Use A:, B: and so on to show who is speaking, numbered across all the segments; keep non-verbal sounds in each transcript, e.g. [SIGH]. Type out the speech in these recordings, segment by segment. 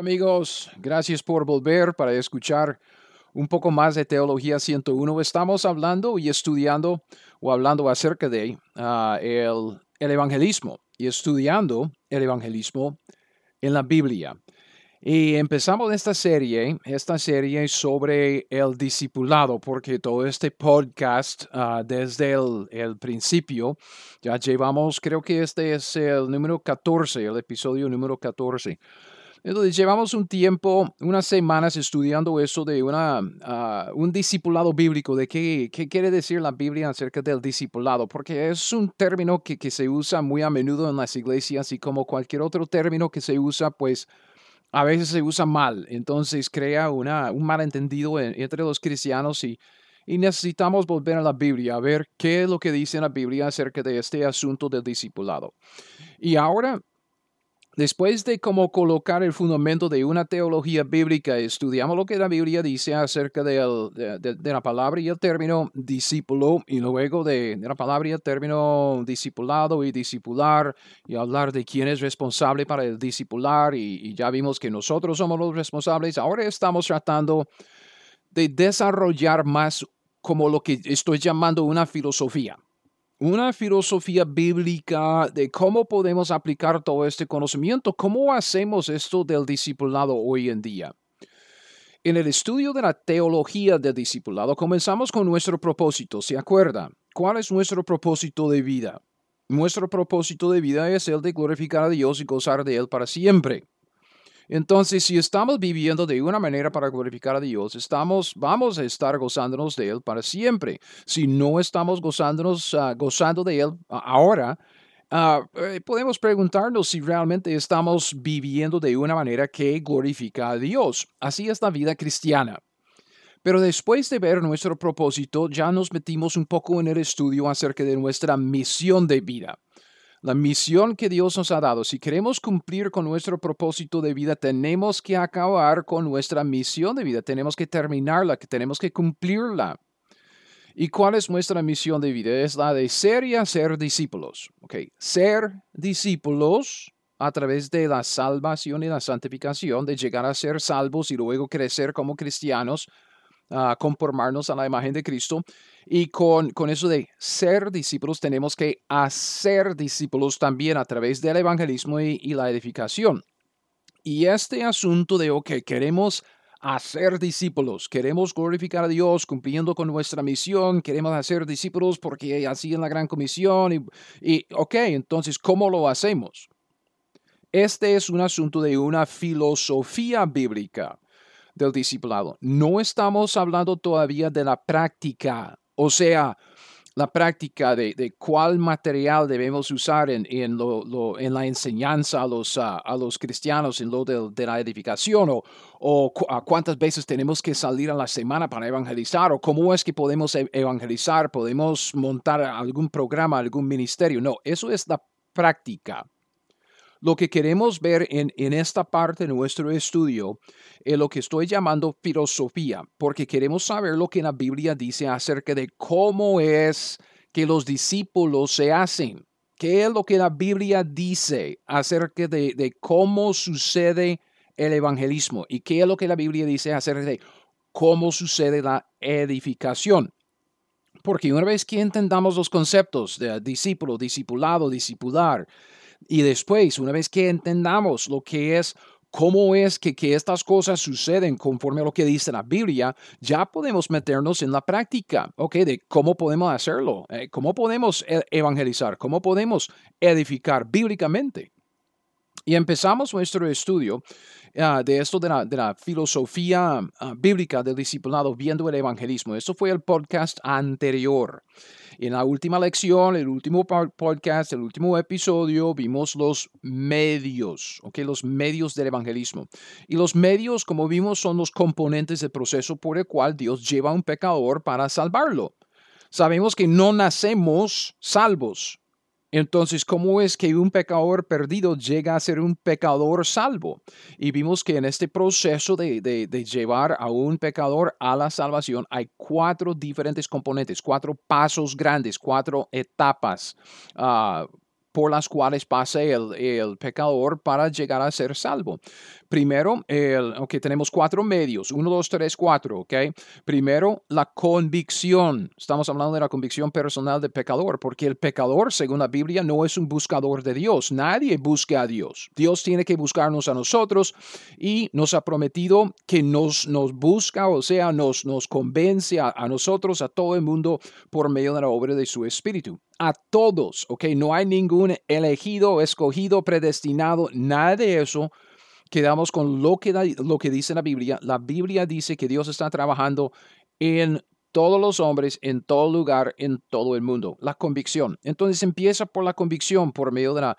A: Amigos, gracias por volver para escuchar un poco más de Teología 101. Estamos hablando y estudiando o hablando acerca de ah, el, el evangelismo y estudiando el evangelismo en la Biblia. Y empezamos esta serie, esta serie sobre el discipulado, porque todo este podcast ah, desde el, el, principio, ya llevamos, creo que este es el número 14, el episodio número 14. Entonces llevamos un tiempo, unas semanas estudiando eso de una, uh, un discipulado bíblico, de qué, qué, quiere decir la Biblia acerca del discipulado, porque es un término que, que, se usa muy a menudo en las iglesias y como cualquier otro término que se usa, pues a veces se usa mal, entonces crea una, un malentendido entre los cristianos y, y necesitamos volver a la Biblia a ver qué es lo que dice la Biblia acerca de este asunto del discipulado. Y ahora Después de cómo colocar el fundamento de una teología bíblica, estudiamos lo que la Biblia dice acerca de, la palabra y el término discípulo, y luego de, la palabra y el término discipulado y discipular, y hablar de quién es responsable para el discipular, y ya vimos que nosotros somos los responsables. Ahora estamos tratando de desarrollar más como lo que estoy llamando una filosofía una filosofía bíblica de cómo podemos aplicar todo este conocimiento, cómo hacemos esto del discipulado hoy en día. En el estudio de la teología del discipulado comenzamos con nuestro propósito, ¿se acuerda? ¿Cuál es nuestro propósito de vida? Nuestro propósito de vida es el de glorificar a Dios y gozar de Él para siempre. Entonces, si estamos viviendo de una manera para glorificar a Dios, estamos, vamos a estar gozándonos de Él para siempre. Si no estamos gozándonos, uh, gozando de Él ahora, uh, podemos preguntarnos si realmente estamos viviendo de una manera que glorifica a Dios. Así es la vida cristiana. Pero después de ver nuestro propósito, ya nos metimos un poco en el estudio acerca de nuestra misión de vida la misión que Dios nos ha dado. Si queremos cumplir con nuestro propósito de vida, tenemos que acabar con nuestra misión de vida, tenemos que terminarla, que tenemos que cumplirla. ¿Y cuál es nuestra misión de vida? Es la de ser y hacer discípulos. Okay. Ser discípulos a través de la salvación y la santificación, de llegar a ser salvos y luego crecer como cristianos, a conformarnos a la imagen de Cristo. Y con, con eso de ser discípulos, tenemos que hacer discípulos también a través del evangelismo y, la edificación. Y este asunto de, que queremos hacer discípulos, queremos glorificar a Dios cumpliendo con nuestra misión, queremos hacer discípulos porque así en la gran comisión. Y, y, ok, entonces, ¿cómo lo hacemos? Este es un asunto de una filosofía bíblica del discipulado. No estamos hablando todavía de la práctica o sea, la práctica de, cuál material debemos usar en, en, lo, en la enseñanza a los, a los cristianos, en lo de, la edificación, o, o cuántas veces tenemos que salir a la semana para evangelizar, o cómo es que podemos e, evangelizar, podemos montar algún programa, algún ministerio. No, eso es la práctica. Lo que queremos ver en, en, esta parte de nuestro estudio es lo que estoy llamando filosofía, porque queremos saber lo que la Biblia dice acerca de cómo es que los discípulos se hacen. ¿Qué es lo que la Biblia dice acerca de, de cómo sucede el evangelismo? ¿Y qué es lo que la Biblia dice acerca de cómo sucede la edificación? Porque una vez que entendamos los conceptos de discípulo, discipulado, discipular, y después, una vez que entendamos lo que es cómo es que, que, estas cosas suceden conforme a lo que dice la Biblia, ya podemos meternos en la práctica, ¿ok? De cómo podemos hacerlo, eh, cómo podemos e, evangelizar, cómo podemos edificar bíblicamente. Y empezamos nuestro estudio ah, de esto de la, filosofía ah, bíblica del discipulado viendo el evangelismo. Esto fue el podcast anterior. En la última lección, el último podcast, el último episodio, vimos los medios, ¿ok? Los medios del evangelismo. Y los medios, como vimos, son los componentes del proceso por el cual Dios lleva a un pecador para salvarlo. Sabemos que no nacemos salvos. Entonces, ¿cómo es que un pecador perdido llega a ser un pecador salvo? Y vimos que en este proceso de, llevar a un pecador a la salvación hay cuatro diferentes componentes, cuatro pasos grandes, cuatro etapas. Ah, por las cuales pasa el, el, pecador para llegar a ser salvo. Primero, el, okay, tenemos cuatro medios, uno, dos, tres, cuatro, ¿ok? Primero, la convicción. Estamos hablando de la convicción personal del pecador, porque el pecador, según la Biblia, no es un buscador de Dios. Nadie busca a Dios. Dios tiene que buscarnos a nosotros y nos ha prometido que nos, nos busca, o sea, nos, nos convence a nosotros, a todo el mundo, por medio de la obra de su Espíritu a todos, ¿ok? No hay ningún elegido, escogido, predestinado, nada de eso quedamos con lo que, lo que dice la Biblia. La Biblia dice que Dios está trabajando en todos los hombres, en todo lugar, en todo el mundo. La convicción. Entonces empieza por la convicción, por medio del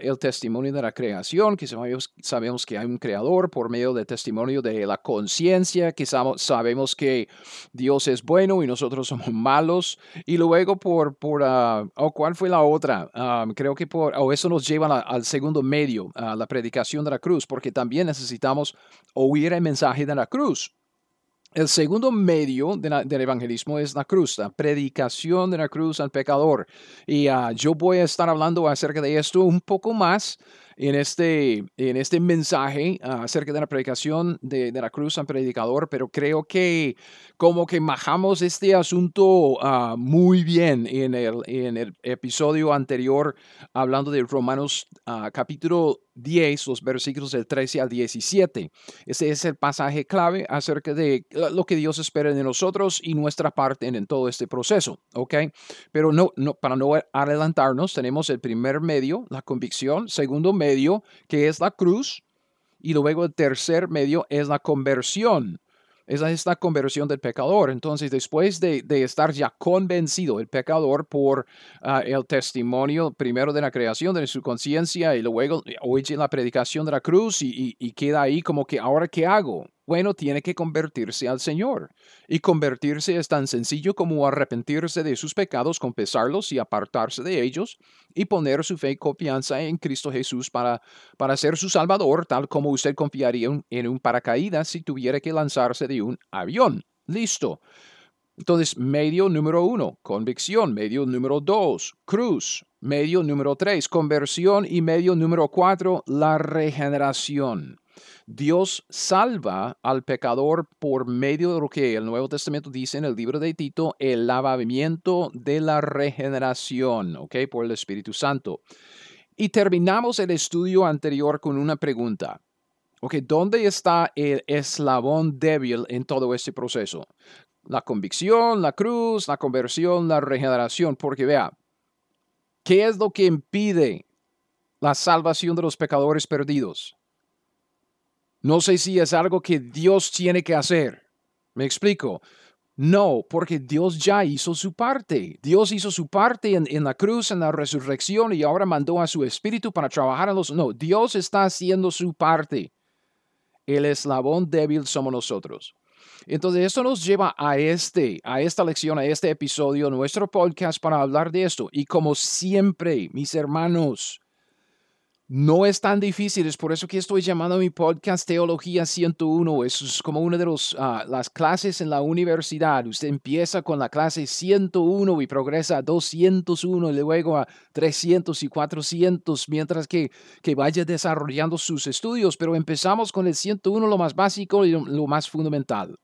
A: el testimonio de la creación, que sabemos, sabemos, que hay un creador, por medio del testimonio de la conciencia, que sabemos que Dios es bueno y nosotros somos malos. Y luego por, por uh, ¿cuál fue la otra? Um, creo que por, o eso nos lleva al segundo medio, a la predicación de la cruz, porque también necesitamos oír el mensaje de la cruz. El segundo medio del evangelismo es la cruz, la predicación de la cruz al pecador. Y ah, yo voy a estar hablando acerca de esto un poco más en este, en este mensaje ah, acerca de la predicación de, la cruz al predicador, pero creo que como que majamos este asunto ah, muy bien en el, en el episodio anterior hablando de Romanos capítulo 10, los versículos del 13 al 17. Ese es el pasaje clave acerca de lo que Dios espera de nosotros y nuestra parte en, todo este proceso, ¿ok? Pero no, no, para no adelantarnos, tenemos el primer medio, la convicción, segundo medio, que es la cruz, y luego el tercer medio es la conversión. Es la conversión del pecador. Entonces, después de, estar ya convencido el pecador por ah, el testimonio primero de la creación de su conciencia y luego oye la predicación de la cruz y, y, queda ahí como que, ¿ahora qué hago? Bueno, tiene que convertirse al Señor. Y convertirse es tan sencillo como arrepentirse de sus pecados, confesarlos y apartarse de ellos y poner su fe y confianza en Cristo Jesús para, para ser su Salvador, tal como usted confiaría en un paracaídas si tuviera que lanzarse de un avión. Listo. Entonces, medio número uno, convicción. Medio número dos, cruz. Medio número tres, conversión. Y medio número cuatro, la regeneración. Dios salva al pecador por medio de lo que el Nuevo Testamento dice en el libro de Tito, el lavamiento de la regeneración, ¿ok? Por el Espíritu Santo. Y terminamos el estudio anterior con una pregunta. Ok, ¿dónde está el eslabón débil en todo este proceso? La convicción, la cruz, la conversión, la regeneración. Porque vea, ¿qué es lo que impide la salvación de los pecadores perdidos? No sé si es algo que Dios tiene que hacer. ¿Me explico? No, porque Dios ya hizo su parte. Dios hizo su parte en, la cruz, en la resurrección y ahora mandó a su espíritu para trabajar en los... No, Dios está haciendo su parte. El eslabón débil somos nosotros. Entonces, esto nos lleva a este, a esta lección, a este episodio, nuestro podcast para hablar de esto. Y como siempre, mis hermanos, no es tan difícil, es por eso que estoy llamando a mi podcast Teología 101. Eso es como una de los, ah, las clases en la universidad. Usted empieza con la clase 101 y progresa a 201 y luego a 300 y 400 mientras que, que vaya desarrollando sus estudios. Pero empezamos con el 101, lo más básico y lo más fundamental.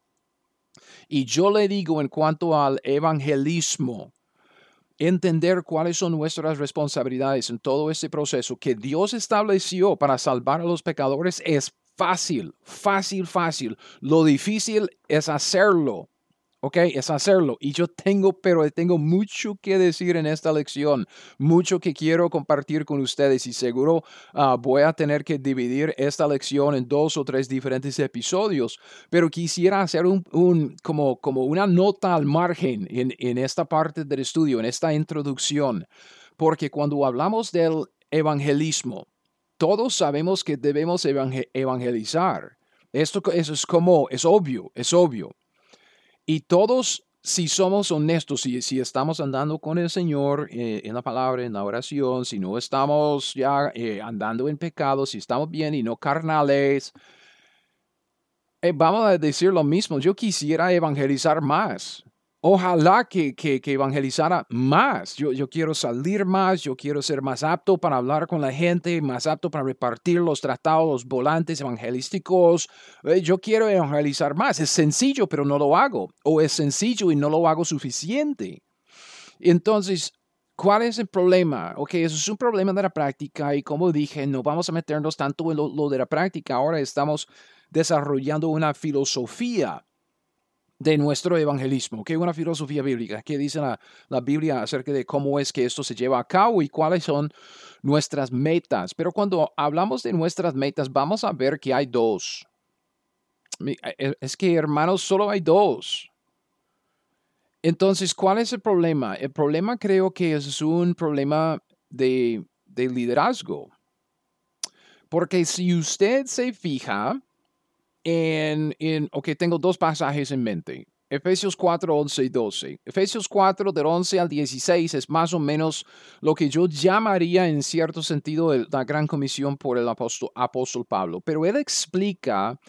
A: Y yo le digo en cuanto al evangelismo, entender cuáles son nuestras responsabilidades en todo este proceso que Dios estableció para salvar a los pecadores es fácil, fácil, fácil. Lo difícil es hacerlo. ¿Ok? Es hacerlo. Y yo tengo, pero tengo mucho que decir en esta lección, mucho que quiero compartir con ustedes y seguro ah, voy a tener que dividir esta lección en dos o tres diferentes episodios, pero quisiera hacer un, como, como una nota al margen en, en esta parte del estudio, en esta introducción, porque cuando hablamos del evangelismo, todos sabemos que debemos evangelizar. Esto eso es como, es obvio, es obvio. Y todos, si somos honestos, si, si estamos andando con el Señor eh, en la palabra, en la oración, si no estamos ya eh, andando en pecado, si estamos bien y no carnales, eh, vamos a decir lo mismo. Yo quisiera evangelizar más. Ojalá que, que, evangelizara más. Yo, yo, quiero salir más, yo quiero ser más apto para hablar con la gente, más apto para repartir los tratados, los volantes evangelísticos. Eh, yo quiero evangelizar más. Es sencillo, pero no lo hago. O es sencillo y no lo hago suficiente. Entonces, ¿cuál es el problema? Ok, eso es un problema de la práctica y como dije, no vamos a meternos tanto en lo, lo de la práctica. Ahora estamos desarrollando una filosofía de nuestro evangelismo, que es una filosofía bíblica, que dice la, la, Biblia acerca de cómo es que esto se lleva a cabo y cuáles son nuestras metas. Pero cuando hablamos de nuestras metas, vamos a ver que hay dos. E, e, es que, hermanos, solo hay dos. Entonces, ¿cuál es el problema? El problema creo que es un problema de, de liderazgo. Porque si usted se fija, en, en, ok, tengo dos pasajes en mente. Efesios 4, 11 y 12. Efesios 4, del 11 al 16 es más o menos lo que yo llamaría en cierto sentido la gran comisión por el apóstol, apóstol Pablo. Pero él explica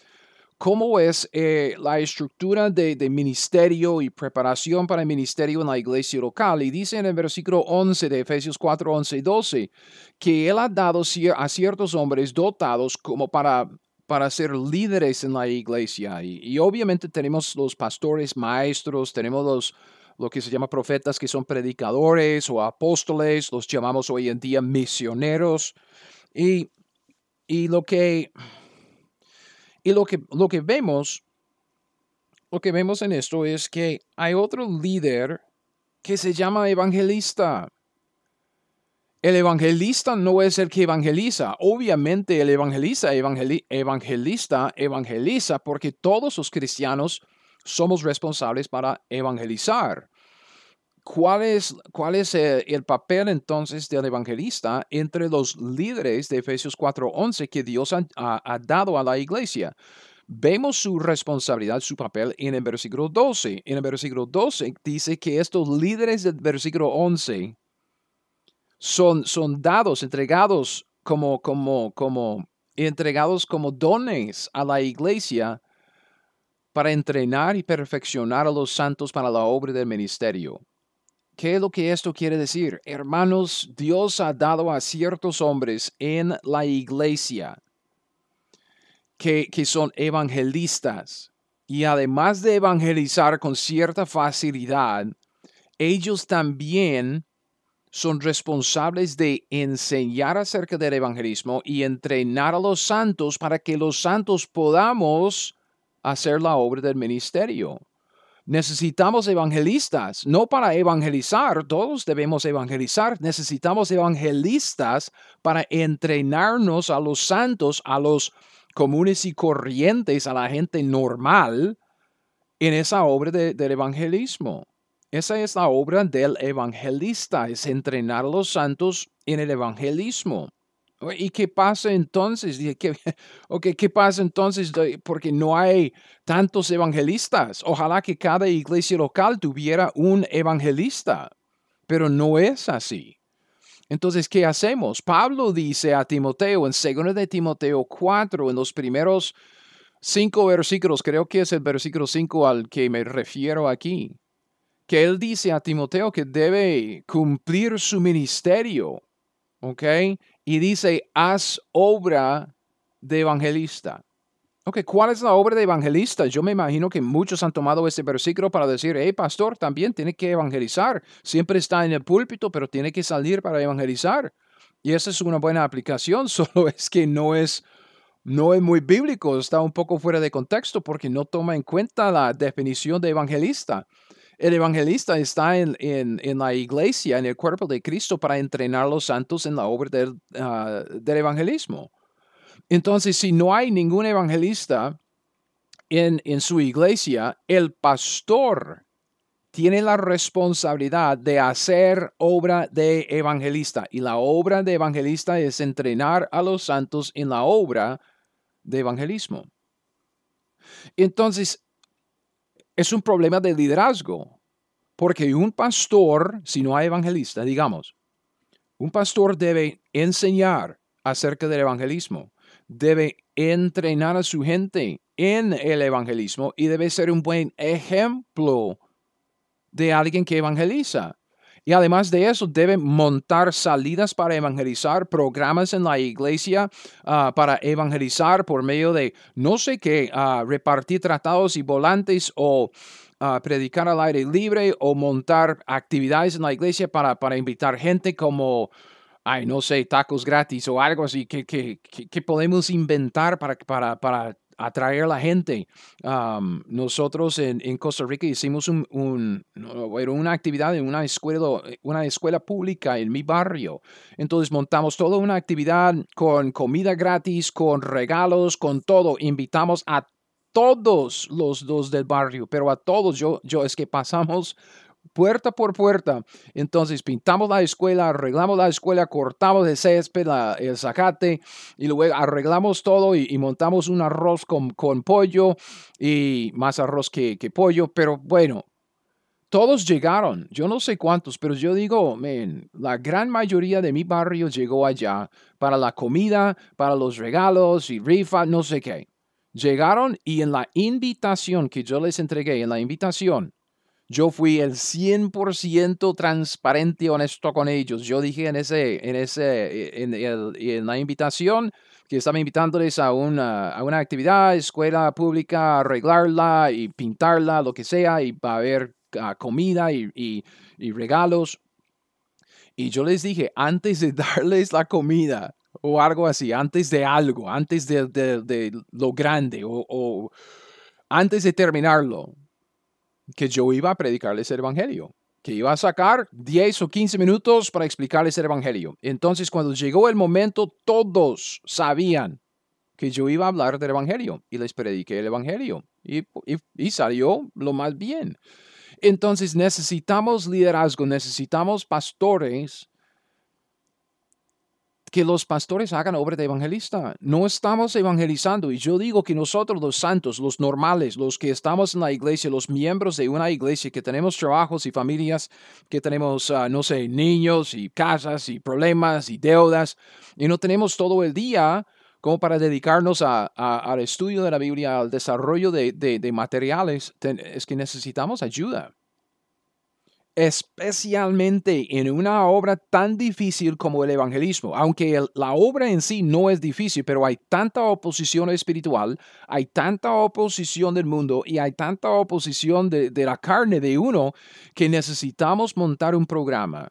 A: cómo es eh, la estructura de, de, ministerio y preparación para el ministerio en la iglesia local. Y dice en el versículo 11 de Efesios 4, 11 y 12 que él ha dado a ciertos hombres dotados como para para ser líderes en la iglesia. Y, obviamente tenemos los pastores maestros, tenemos los, lo que se llama profetas que son predicadores o apóstoles, los llamamos hoy en día misioneros. Y, y lo que y lo que lo que vemos lo que vemos en esto es que hay otro líder que se llama evangelista. El evangelista no es el que evangeliza. Obviamente el evangelista, evangelista evangeliza porque todos los cristianos somos responsables para evangelizar. ¿Cuál es, cuál es el, papel entonces del evangelista entre los líderes de Efesios 4:11 que Dios ha, ha, dado a la iglesia? Vemos su responsabilidad, su papel en el versículo 12. En el versículo 12 dice que estos líderes del versículo 11 son, son dados, entregados como, como, como, entregados como dones a la iglesia para entrenar y perfeccionar a los santos para la obra del ministerio. ¿Qué es lo que esto quiere decir? Hermanos, Dios ha dado a ciertos hombres en la iglesia que, que son evangelistas y además de evangelizar con cierta facilidad, ellos también son responsables de enseñar acerca del evangelismo y entrenar a los santos para que los santos podamos hacer la obra del ministerio. Necesitamos evangelistas, no para evangelizar, todos debemos evangelizar, necesitamos evangelistas para entrenarnos a los santos, a los comunes y corrientes, a la gente normal en esa obra del evangelismo. Esa es la obra del evangelista, es entrenar a los santos en el evangelismo. ¿Y qué pasa entonces? ¿Qué, [LAUGHS] ¿Qué pasa entonces? Porque no hay tantos evangelistas. Ojalá que cada iglesia local tuviera un evangelista, pero no es así. Entonces, ¿qué hacemos? Pablo dice a Timoteo en 2 de Timoteo 4, en los primeros cinco versículos, creo que es el versículo 5 al que me refiero aquí que él dice a Timoteo que debe cumplir su ministerio, ¿ok? Y dice, haz obra de evangelista. Ok, ¿cuál es la obra de evangelista? Yo me imagino que muchos han tomado este versículo para decir, hey, pastor, también tiene que evangelizar. Siempre está en el púlpito, pero tiene que salir para evangelizar. Y esa es una buena aplicación, [LAUGHS] solo es que no es no es muy bíblico, está un poco fuera de contexto porque no toma en cuenta la definición de evangelista. El evangelista está en, la iglesia, en el cuerpo de Cristo, para entrenar a los santos en la obra del, ah, del evangelismo. Entonces, si no hay ningún evangelista en, en su iglesia, el pastor tiene la responsabilidad de hacer obra de evangelista. Y la obra de evangelista es entrenar a los santos en la obra de evangelismo. Entonces, es un problema de liderazgo, porque un pastor, si no hay evangelista, digamos, un pastor debe enseñar acerca del evangelismo, debe entrenar a su gente en el evangelismo y debe ser un buen ejemplo de alguien que evangeliza. Y además de eso, debe montar salidas para evangelizar, programas en la iglesia ah, para evangelizar por medio de no sé qué, ah, repartir tratados y volantes o ah, predicar al aire libre o montar actividades en la iglesia para, para invitar gente como, ay, no sé, tacos gratis o algo así que, podemos inventar para, para, para atraer la gente. nosotros en, en, Costa Rica hicimos un, una actividad en una escuela, una escuela pública en mi barrio. Entonces montamos toda una actividad con comida gratis, con regalos, con todo. Invitamos a todos los dos del barrio, pero a todos yo, yo es que pasamos puerta por puerta. Entonces pintamos la escuela, arreglamos la escuela, cortamos el césped, el zacate y luego arreglamos todo y, montamos un arroz con, con, pollo y más arroz que, que, pollo. Pero bueno, todos llegaron. Yo no sé cuántos, pero yo digo, man, la gran mayoría de mi barrio llegó allá para la comida, para los regalos y rifa, no sé qué. Llegaron y en la invitación que yo les entregué, en la invitación, yo fui el 100% transparente y honesto con ellos. Yo dije en, ese, en, ese, en, la invitación que estaba invitándoles a una, a una actividad, escuela pública, arreglarla y pintarla, lo que sea, y va a haber ah, comida y, y, regalos. Y yo les dije, antes de [LAUGHS] darles la comida o algo así, antes de algo, antes de, de, de lo grande o, o antes de terminarlo, que yo iba a predicarles el Evangelio, que iba a sacar 10 o 15 minutos para explicarles el Evangelio. Entonces, cuando llegó el momento, todos sabían que yo iba a hablar del Evangelio y les prediqué el Evangelio y, y salió lo más bien. Entonces necesitamos liderazgo, necesitamos pastores que los pastores hagan obra de evangelista. No estamos evangelizando. Y yo digo que nosotros los santos, los normales, los que estamos en la iglesia, los miembros de una iglesia, que tenemos trabajos y familias, que tenemos, ah, no sé, niños y casas y problemas y deudas, y no tenemos todo el día como para dedicarnos al estudio de la Biblia, al desarrollo de, materiales, es que necesitamos ayuda especialmente en una obra tan difícil como el evangelismo. Aunque la obra en sí no es difícil, pero hay tanta oposición espiritual, hay tanta oposición del mundo y hay tanta oposición de, la carne de uno que necesitamos montar un programa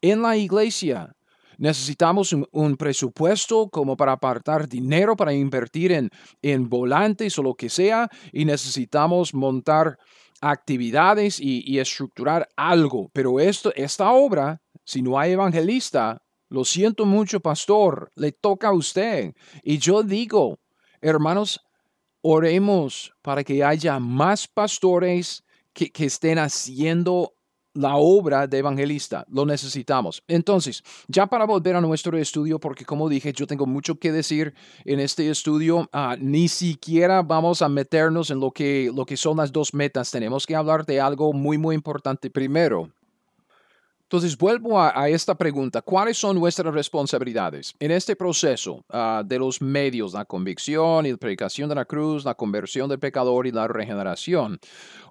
A: en la iglesia. Necesitamos un, presupuesto como para apartar dinero para invertir en, en volantes o lo que sea y necesitamos montar actividades y, estructurar algo. Pero esto, esta obra, si no hay evangelista, lo siento mucho, pastor, le toca a usted. Y yo digo, hermanos, oremos para que haya más pastores que, que estén haciendo la obra de evangelista. Lo necesitamos. Entonces, ya para volver a nuestro estudio, porque como dije, yo tengo mucho que decir en este estudio, ah, ni siquiera vamos a meternos en lo que, lo que son las dos metas. Tenemos que hablar de algo muy, muy importante primero. Entonces, vuelvo a, esta pregunta. ¿Cuáles son nuestras responsabilidades en este proceso ah, de los medios, la convicción y la predicación de la cruz, la conversión del pecador y la regeneración?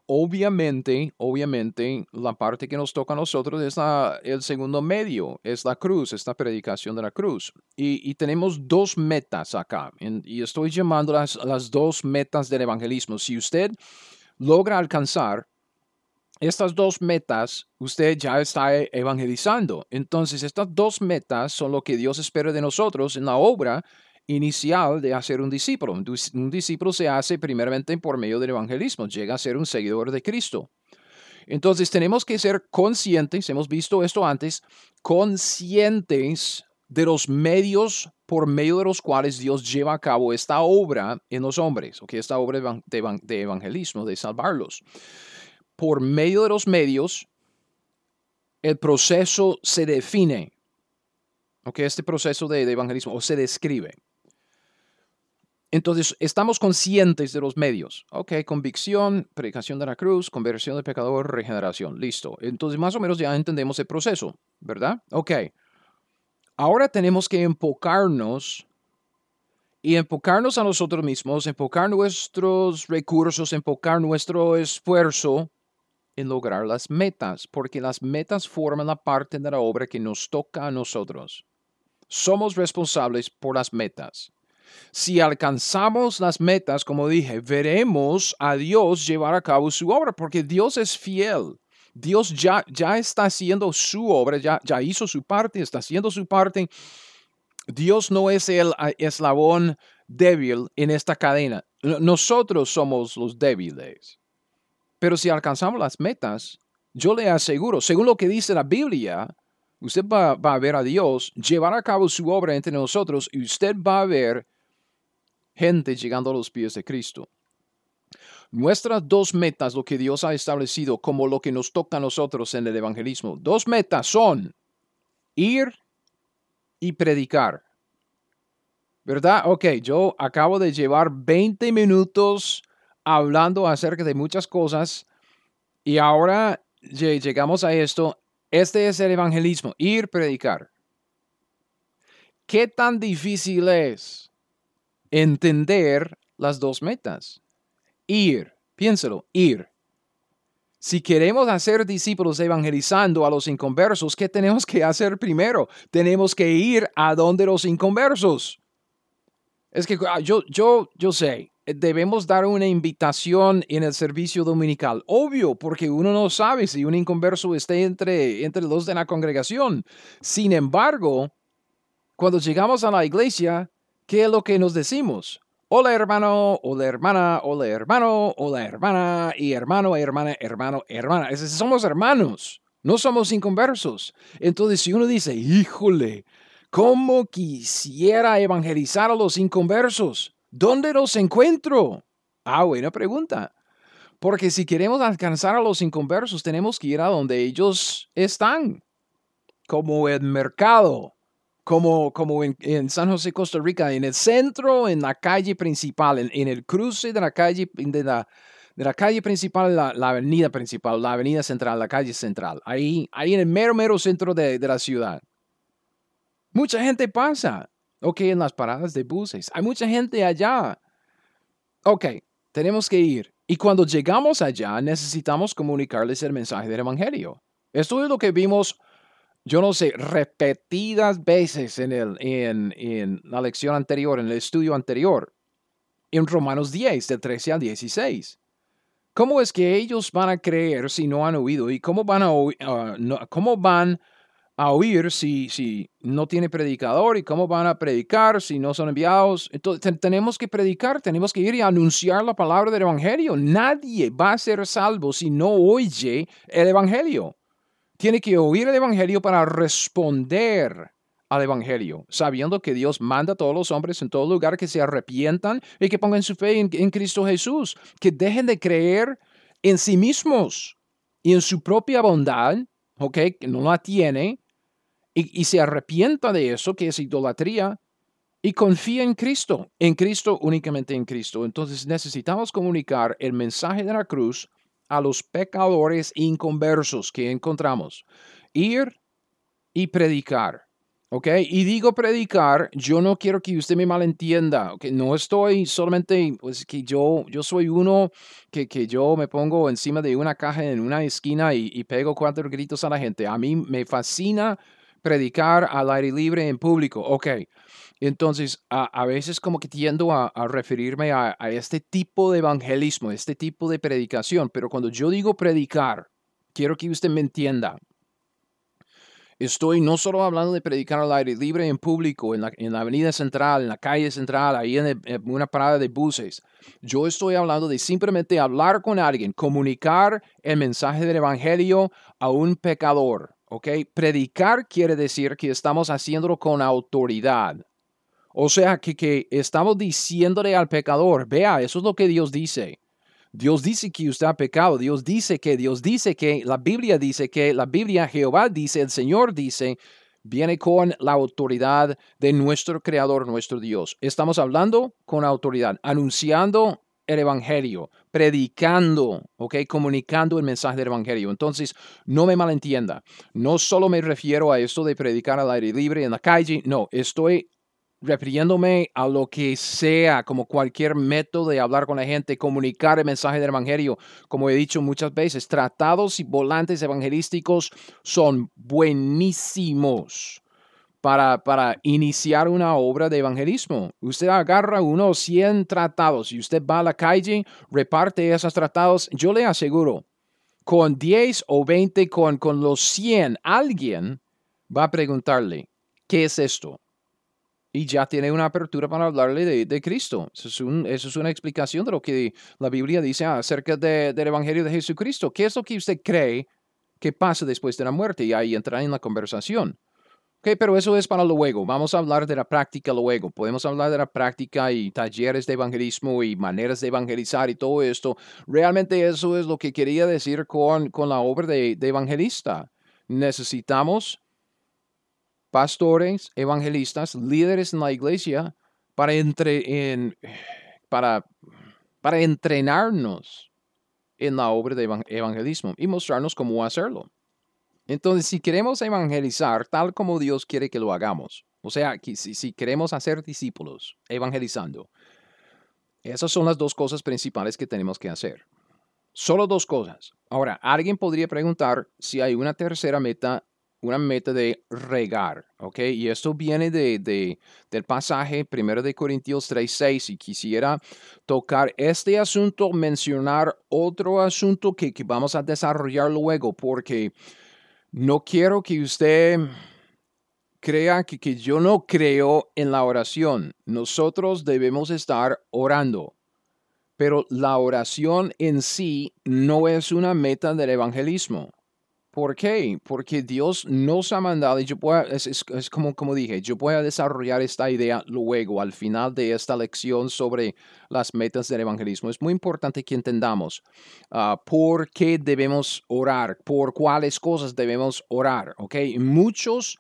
A: Obviamente, obviamente, la parte que nos toca a nosotros es el segundo medio, es la cruz, esta predicación de la cruz. Y, tenemos dos metas acá, y estoy llamando las, las dos metas del evangelismo. Si usted logra alcanzar estas dos metas, usted ya está e, evangelizando. Entonces, estas dos metas son lo que Dios espera de nosotros en la obra inicial de hacer un discípulo. Un, dis- un discípulo se hace primeramente por medio del evangelismo, llega a ser un seguidor de Cristo. Entonces tenemos que ser conscientes, hemos visto esto antes, conscientes de los medios por medio de los cuales Dios lleva a cabo esta obra en los hombres, o que esta obra de evangelismo, de salvarlos. Por medio de los medios, el proceso se define, ok, este proceso de, evangelismo, o se describe. Entonces, estamos conscientes de los medios. Ok, convicción, predicación de la cruz, conversión del pecador, regeneración. Listo. Entonces, más o menos ya entendemos el proceso, ¿verdad? Ok. Ahora tenemos que enfocarnos y enfocarnos a nosotros mismos, enfocar nuestros recursos, enfocar nuestro esfuerzo en lograr las metas, porque las metas forman la parte de la obra que nos toca a nosotros. Somos responsables por las metas. Si alcanzamos las metas, como dije, veremos a Dios llevar a cabo su obra, porque Dios es fiel. Dios ya, ya está haciendo su obra, ya, ya hizo su parte, está haciendo su parte. Dios no es el ah, eslabón débil en esta cadena. Nosotros somos los débiles. Pero si alcanzamos las metas, yo le aseguro, según lo que dice la Biblia, usted va, a ver a Dios llevar a cabo su obra entre nosotros y usted va a ver gente llegando a los pies de Cristo. Nuestras dos metas, lo que Dios ha establecido como lo que nos toca a nosotros en el evangelismo, dos metas son ir y predicar. ¿Verdad? Ok, yo acabo de llevar 20 minutos hablando acerca de muchas cosas y ahora lle- llegamos a esto. Este es el evangelismo, ir, predicar. ¿Qué tan difícil es entender las dos metas? Ir, piénselo, ir. Si queremos hacer discípulos evangelizando a los inconversos, ¿qué tenemos que hacer primero? Tenemos que ir a donde los inconversos. Es que ah, yo, yo, yo sé, debemos dar una invitación en el servicio dominical. Obvio, porque uno no sabe si un inconverso esté entre, entre los de la congregación. Sin embargo, cuando llegamos a la iglesia, ¿qué es lo que nos decimos? Hola hermano, hola hermana, hola hermano, hola hermana, y hermano, hermana, hermano, hermana. Es somos hermanos, no somos inconversos. Entonces, si uno dice, híjole, ¿cómo quisiera evangelizar a los inconversos? ¿Dónde los encuentro? Ah, buena pregunta. Porque si queremos alcanzar a los inconversos, tenemos que ir a donde ellos están, como el mercado, como, como en, San José, Costa Rica, en el centro, en la calle principal, en, en el cruce de la calle, de la, de la calle principal, la, la avenida principal, la avenida central, la calle central, ahí, ahí en el mero, mero centro de, de la ciudad. Mucha gente pasa, ok, en las paradas de buses, hay mucha gente allá. Ok, tenemos que ir. Y cuando llegamos allá, necesitamos comunicarles el mensaje del Evangelio. Esto es lo que vimos yo no sé, repetidas veces en, el, en, en, la lección anterior, en el estudio anterior, en Romanos 10, del 13 al 16. ¿Cómo es que ellos van a creer si no han oído? ¿Y cómo van a, uh, no, cómo van a oír si, si no tiene predicador? ¿Y cómo van a predicar si no son enviados? Entonces te, tenemos que predicar, tenemos que ir y anunciar la palabra del Evangelio. Nadie va a ser salvo si no oye el Evangelio tiene que oír el Evangelio para responder al Evangelio, sabiendo que Dios manda a todos los hombres en todo lugar que se arrepientan y que pongan su fe en, en, Cristo Jesús, que dejen de creer en sí mismos y en su propia bondad, ¿ok? Que no la tiene, y, se arrepienta de eso, que es idolatría, y confía en Cristo, en Cristo, únicamente en Cristo. Entonces necesitamos comunicar el mensaje de la cruz a los pecadores inconversos que encontramos. Ir y predicar. ¿Ok? Y digo predicar, yo no quiero que usted me malentienda. ¿ok? No estoy solamente, pues que yo, yo soy uno que, que yo me pongo encima de una caja en una esquina y, y pego cuatro gritos a la gente. A mí me fascina predicar al aire libre en público. Ok. Entonces, a, a, veces como que tiendo a, a referirme a, a, este tipo de evangelismo, este tipo de predicación, pero cuando yo digo predicar, quiero que usted me entienda. Estoy no solo hablando de predicar al aire libre en público, en la, en la avenida central, en la calle central, ahí en, en, una parada de buses. Yo estoy hablando de simplemente hablar con alguien, comunicar el mensaje del Evangelio a un pecador. ¿Ok? Predicar quiere decir que estamos haciéndolo con autoridad. O sea, que, que estamos diciéndole al pecador, vea, eso es lo que Dios dice. Dios dice que usted ha pecado, Dios dice que, Dios dice que, la Biblia dice que, la Biblia Jehová dice, el Señor dice, viene con la autoridad de nuestro Creador, nuestro Dios. Estamos hablando con autoridad, anunciando el Evangelio, predicando, ¿ok? Comunicando el mensaje del Evangelio. Entonces, no me malentienda. No solo me refiero a esto de predicar al aire libre en la calle, no, estoy refiriéndome a lo que sea, como cualquier método de hablar con la gente, comunicar el mensaje del Evangelio. Como he dicho muchas veces, tratados y volantes evangelísticos son buenísimos. Para, para, iniciar una obra de evangelismo. Usted agarra unos 100 tratados y usted va a la calle, reparte esos tratados. Yo le aseguro, con 10 o 20, con, con los 100, alguien va a preguntarle, ¿qué es esto? y ya tiene una apertura para hablarle de, Cristo. Eso es, eso es, una explicación de lo que la Biblia dice acerca del Evangelio de Jesucristo. ¿Qué es lo que usted cree que pasa después de la muerte? Y ahí entra en la conversación. Okay, pero eso es para luego. Vamos a hablar de la práctica luego. Podemos hablar de la práctica y talleres de evangelismo y maneras de evangelizar y todo esto. Realmente eso es lo que quería decir con, con la obra de, de evangelista. Necesitamos pastores, evangelistas, líderes en la iglesia para, entre, en, para, para entrenarnos en la obra de evangelismo y mostrarnos cómo hacerlo. Entonces, si queremos evangelizar tal como Dios quiere que lo hagamos, o sea, si, queremos hacer discípulos evangelizando, esas son las dos cosas principales que tenemos que hacer. Solo dos cosas. Ahora, alguien podría preguntar si hay una tercera meta una meta de regar, ¿ok? Y esto viene de, del pasaje primero de Corintios 3.6 y quisiera tocar este asunto, mencionar otro asunto que, vamos a desarrollar luego, porque no quiero que usted crea que, que yo no creo en la oración. Nosotros debemos estar orando. Pero la oración en sí no es una meta del evangelismo. ¿Por qué? Porque Dios nos ha mandado, y yo puedo, es, como, como dije, yo voy a desarrollar esta idea luego, al final de esta lección sobre las metas del evangelismo. Es muy importante que entendamos uh, por qué debemos orar, por cuáles cosas debemos orar, ¿ok? Muchos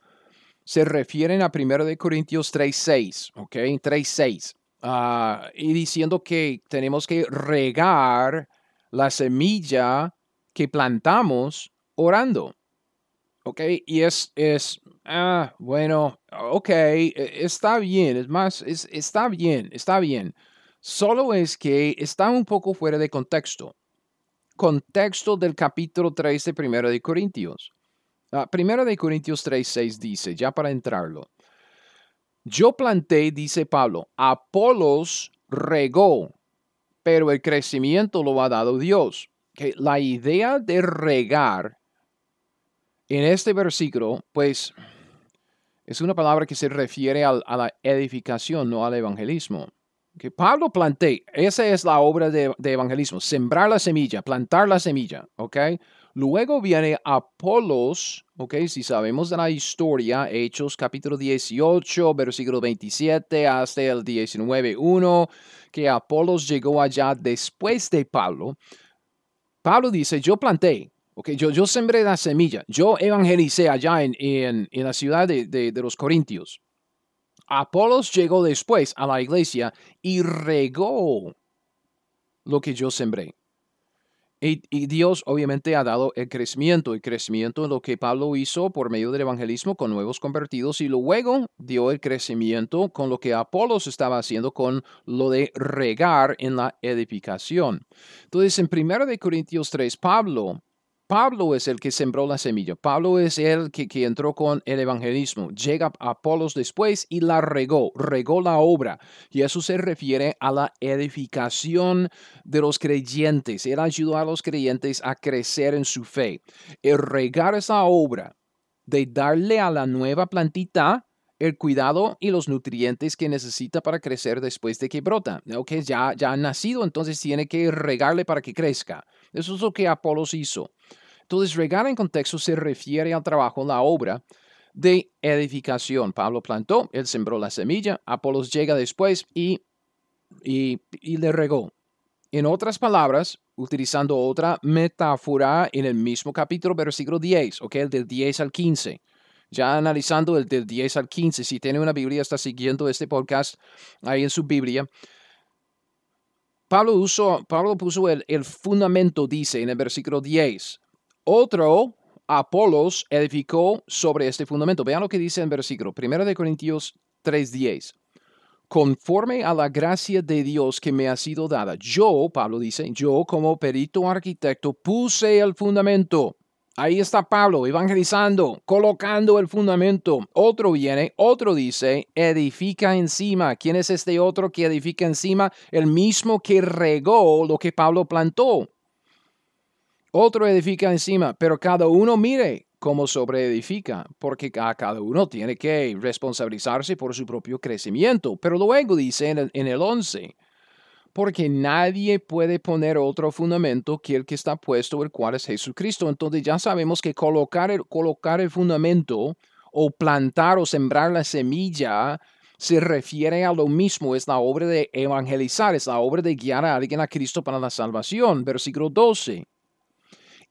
A: se refieren a 1 de Corintios 3.6, ¿ok? 3.6, uh, y diciendo que tenemos que regar la semilla que plantamos orando. ¿Ok? Y es, es, ah, bueno, ok, e, está bien, es más, es, está bien, está bien. Solo es que está un poco fuera de contexto. Contexto del capítulo 3 de Primero de Corintios. Uh, Primero de Corintios 3, 6 dice, ya para entrarlo. Yo planté, dice Pablo, Apolos regó, pero el crecimiento lo ha dado Dios. Que la idea de regar en este versículo, pues, es una palabra que se refiere a, la edificación, no al evangelismo. Que Pablo plantea, esa es la obra de, evangelismo, sembrar la semilla, plantar la semilla, ¿ok? Luego viene Apolos, ¿ok? Si sabemos de la historia, Hechos capítulo 18, versículo 27 hasta el 19.1, que Apolos llegó allá después de Pablo. Pablo dice, yo planté, Okay, yo, yo sembré la semilla, yo evangelicé allá en, en, en la ciudad de, de, de, los Corintios. Apolos llegó después a la iglesia y regó lo que yo sembré. Y, Dios obviamente ha dado el crecimiento, el crecimiento en lo que Pablo hizo por medio del evangelismo con nuevos convertidos y luego dio el crecimiento con lo que Apolos estaba haciendo con lo de regar en la edificación. Entonces en 1 Corintios 3, Pablo Pablo es el que sembró la semilla. Pablo es el que, entró con el evangelismo. Llega a Apolos después y la regó, regó la obra. Y eso se refiere a la edificación de los creyentes. Él ayudó a los creyentes a crecer en su fe. El regar esa obra de darle a la nueva plantita el cuidado y los nutrientes que necesita para crecer después de que brota. que ya, ya ha nacido, entonces tiene que regarle para que crezca. Eso es lo que Apolos hizo. Entonces, regar en contexto se refiere al trabajo, la obra de edificación. Pablo plantó, él sembró la semilla, Apolos llega después y, y, y le regó. En otras palabras, utilizando otra metáfora en el mismo capítulo, versículo 10, ok, el del 10 al 15. Ya analizando el del 10 al 15, si tiene una Biblia, está siguiendo este podcast ahí en su Biblia. Pablo, Pablo puso el, el fundamento, dice en el versículo 10. Otro, Apolos, edificó sobre este fundamento. Vean lo que dice en versículo 1 de Corintios 3.10 conforme a la gracia de Dios que me ha sido dada. Yo, Pablo dice, yo como perito arquitecto puse el fundamento. Ahí está Pablo evangelizando, colocando el fundamento. Otro viene, otro dice, edifica encima. ¿Quién es este otro que edifica encima? El mismo que regó lo que Pablo plantó. Otro edifica encima, pero cada uno mire cómo sobreedifica, porque cada uno tiene que responsabilizarse por su propio crecimiento. Pero luego dice en el, en el 11, porque nadie puede poner otro fundamento que el que está puesto, el cual es Jesucristo. Entonces ya sabemos que colocar el, colocar el fundamento o plantar o sembrar la semilla se refiere a lo mismo, es la obra de evangelizar, es la obra de guiar a alguien a Cristo para la salvación. Versículo 12.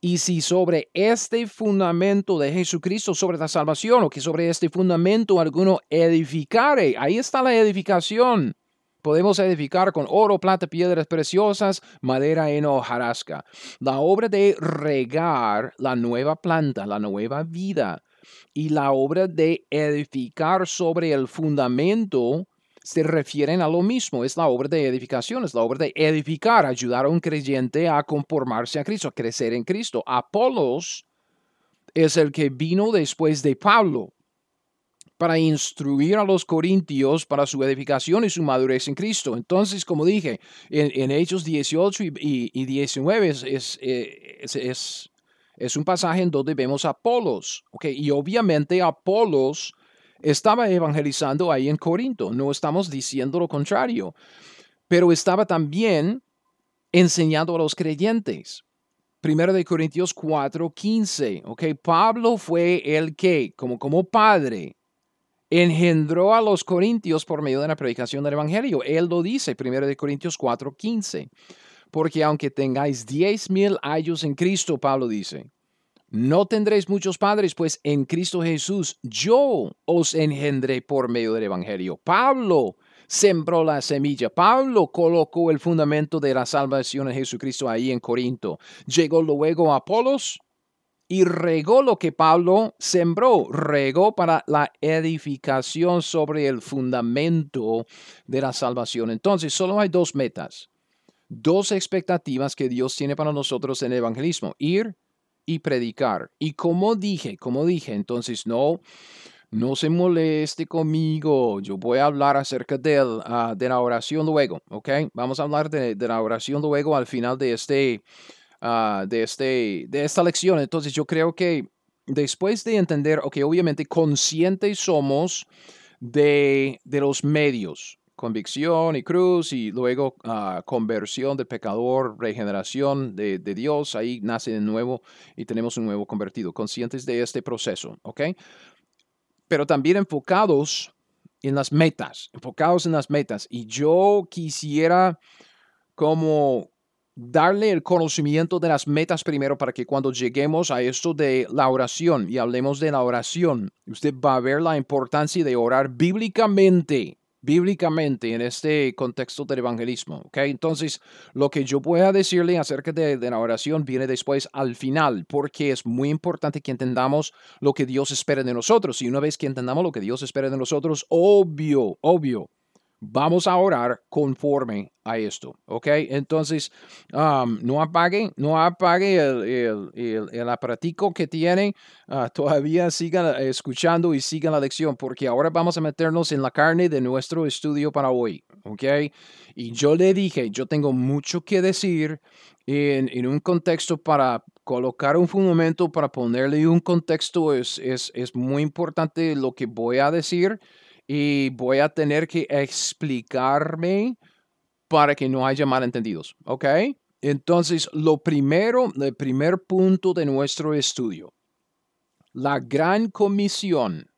A: Y si sobre este fundamento de Jesucristo, sobre la salvación, o que sobre este fundamento alguno edificare, ahí está la edificación. Podemos edificar con oro, plata, piedras preciosas, madera en hojarasca. La obra de regar la nueva planta, la nueva vida, y la obra de edificar sobre el fundamento se refieren a lo mismo. Es la obra de edificación, es la obra de edificar, ayudar a un creyente a conformarse a Cristo, a crecer en Cristo. Apolos es el que vino después de Pablo para instruir a los corintios para su edificación y su madurez en Cristo. Entonces, como dije, en, Hechos 18 y, 19 es, es, es, un pasaje en donde vemos a Apolos. Okay? Y obviamente Apolos estaba evangelizando ahí en Corinto, no estamos diciendo lo contrario, pero estaba también enseñando a los creyentes. Primero de Corintios 4, 15. Ok, Pablo fue el que, como, como padre, engendró a los corintios por medio de la predicación del Evangelio. Él lo dice, primero de Corintios 4, 15. Porque aunque tengáis diez mil años en Cristo, Pablo dice, no tendréis muchos padres, pues en Cristo Jesús yo os engendré por medio del Evangelio. Pablo sembró la semilla. Pablo colocó el fundamento de la salvación en Jesucristo ahí en Corinto. Llegó luego Apolos y regó lo que Pablo sembró. Regó para la edificación sobre el fundamento de la salvación. Entonces, solo hay dos metas, dos expectativas que Dios tiene para nosotros en el evangelismo. Ir y predicar. Y como dije, como dije, entonces no, no se moleste conmigo. Yo voy a hablar acerca de, ah, de la oración luego, ¿ok? Vamos a hablar de, de la oración luego al final de, este, uh, de, este, de esta lección. Entonces yo creo que después de entender, ok, obviamente conscientes somos de, de los medios, convicción y cruz y luego ah, conversión del pecador, regeneración de, Dios, ahí nace de nuevo y tenemos un nuevo convertido, conscientes de este proceso, ¿ok? Pero también enfocados en las metas, enfocados en las metas. Y yo quisiera como darle el conocimiento de las metas primero para que cuando lleguemos a esto de la oración y hablemos de la oración, usted va a ver la importancia de orar bíblicamente bíblicamente en este contexto del evangelismo. ¿okay? Entonces, lo que yo pueda decirle acerca de, de, la oración viene después al final, porque es muy importante que entendamos lo que Dios espera de nosotros. Y una vez que entendamos lo que Dios espera de nosotros, obvio, obvio, Vamos a orar conforme a esto, ¿ok? Entonces, um, no apague, no apague el, el, que tiene, uh, todavía sigan escuchando y sigan la lección, porque ahora vamos a meternos en la carne de nuestro estudio para hoy, ¿ok? Y yo le dije, yo tengo mucho que decir en, en un contexto para colocar un fundamento, para ponerle un contexto, es, es, es muy importante lo que voy a decir y voy a tener que explicarme para que no haya malentendidos, ¿ok? Entonces, lo primero, el primer punto de nuestro estudio, la gran comisión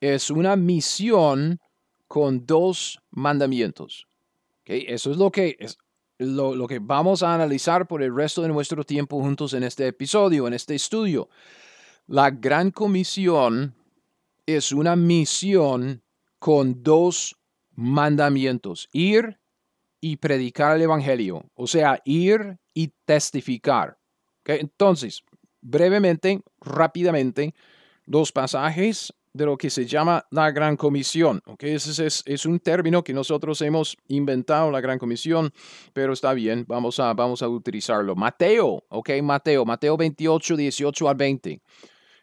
A: es una misión con dos mandamientos. ¿okay? Eso es lo que, es lo, lo, que vamos a analizar por el resto de nuestro tiempo juntos en este episodio, en este estudio. La gran comisión es una misión con dos mandamientos. Ir y predicar el Evangelio, o sea, ir y testificar. Entonces, brevemente, rápidamente, dos pasajes de lo que se llama la Gran Comisión. ¿okay? Ese es, es, un término que nosotros hemos inventado, la Gran Comisión, pero está bien, vamos a, vamos a utilizarlo. Mateo, ¿ok? Mateo, Mateo 28, 18 al 20.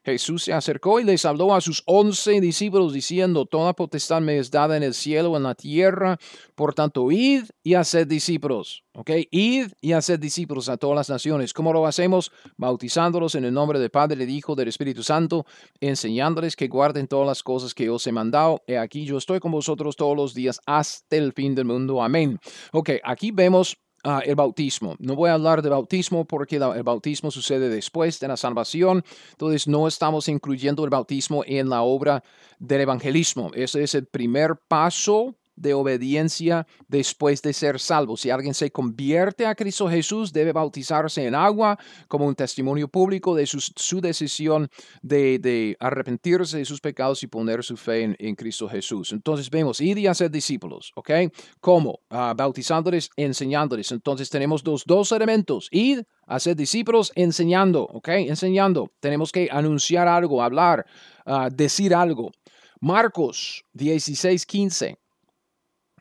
A: Jesús se acercó y les habló a sus once discípulos diciendo, Toda potestad me es dada en el cielo, en la tierra, por tanto, id y haced discípulos. ¿Ok? Id y haced discípulos a todas las naciones. ¿Cómo lo hacemos? Bautizándolos en el nombre del Padre, del Hijo, del Espíritu Santo, enseñándoles que guarden todas las cosas que os he mandado. He aquí yo estoy con vosotros todos los días hasta el fin del mundo. Amén. Ok, aquí vemos el bautismo. No voy a hablar de bautismo porque el bautismo sucede después de la salvación. Entonces no estamos incluyendo el bautismo en la obra del evangelismo. Ese es el primer paso de obediencia después de ser salvo. Si alguien se convierte a Cristo Jesús, debe bautizarse en agua como un testimonio público de su, su decisión de, de, arrepentirse de sus pecados y poner su fe en, en Cristo Jesús. Entonces vemos, id y hacer discípulos, ¿ok? ¿Cómo? Uh, bautizándoles, enseñándoles. Entonces tenemos dos, dos elementos, id, hacer discípulos, enseñando, ¿ok? Enseñando. Tenemos que anunciar algo, hablar, uh, decir algo. Marcos 16, 15.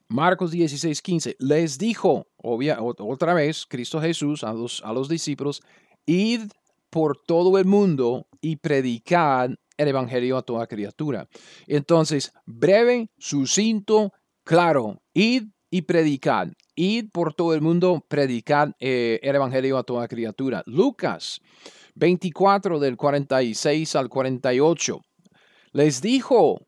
A: Marcos 16, 15, les dijo, obvia, otra vez, Cristo Jesús a los, a los discípulos, id por todo el mundo y predicad el Evangelio a toda criatura. Entonces, breve, sucinto, claro, id y predicad. Id por todo el mundo, predicad eh, el Evangelio a toda criatura. Lucas 24 del 46 al 48. Les dijo,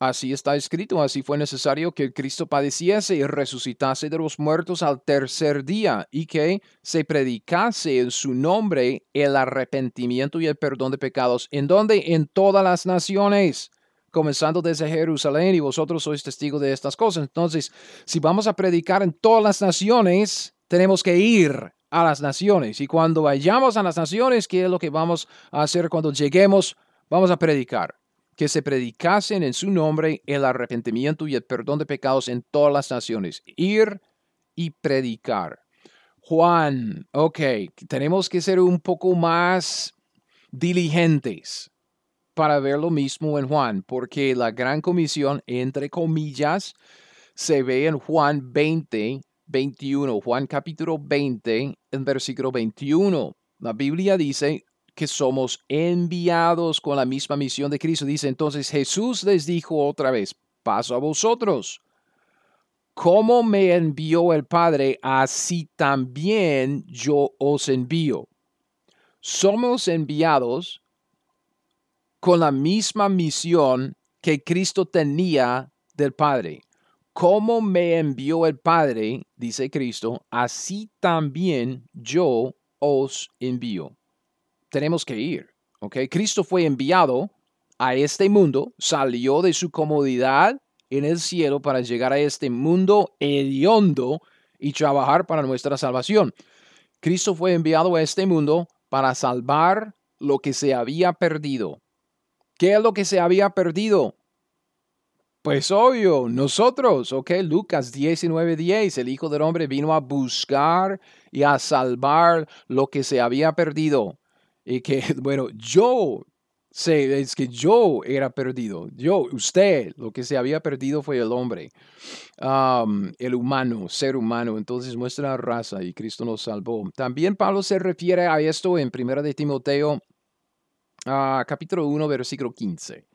A: Así está escrito, así fue necesario que Cristo padeciese y resucitase de los muertos al tercer día y que se predicase en su nombre el arrepentimiento y el perdón de pecados. ¿En dónde? En todas las naciones, comenzando desde Jerusalén y vosotros sois testigos de estas cosas. Entonces, si vamos a predicar en todas las naciones, tenemos que ir a las naciones y cuando vayamos a las naciones, ¿qué es lo que vamos a hacer cuando lleguemos? Vamos a predicar que se predicasen en su nombre el arrepentimiento y el perdón de pecados en todas las naciones. Ir y predicar. Juan, ok, tenemos que ser un poco más diligentes para ver lo mismo en Juan, porque la gran comisión, entre comillas, se ve en Juan 20, 21, Juan capítulo 20, en versículo 21. La Biblia dice, que somos enviados con la misma misión de Cristo. Dice entonces Jesús les dijo otra vez, paso a vosotros. Como me envió el Padre, así también yo os envío. Somos enviados con la misma misión que Cristo tenía del Padre. Como me envió el Padre, dice Cristo, así también yo os envío tenemos que ir. ¿ok? Cristo fue enviado a este mundo, salió de su comodidad en el cielo para llegar a este mundo hediondo y trabajar para nuestra salvación. Cristo fue enviado a este mundo para salvar lo que se había perdido. ¿Qué es lo que se había perdido? Pues obvio, nosotros, ok, Lucas 19:10, 10, el Hijo del Hombre vino a buscar y a salvar lo que se había perdido. Y que, [LAUGHS] bueno, yo sé, es que yo era perdido. Yo, usted, lo que se había perdido fue el hombre, el humano, ser humano. Entonces nuestra raza y Cristo nos salvó. También Pablo se refiere a esto en 1 de Timoteo, uh, capítulo 1, versículo 15.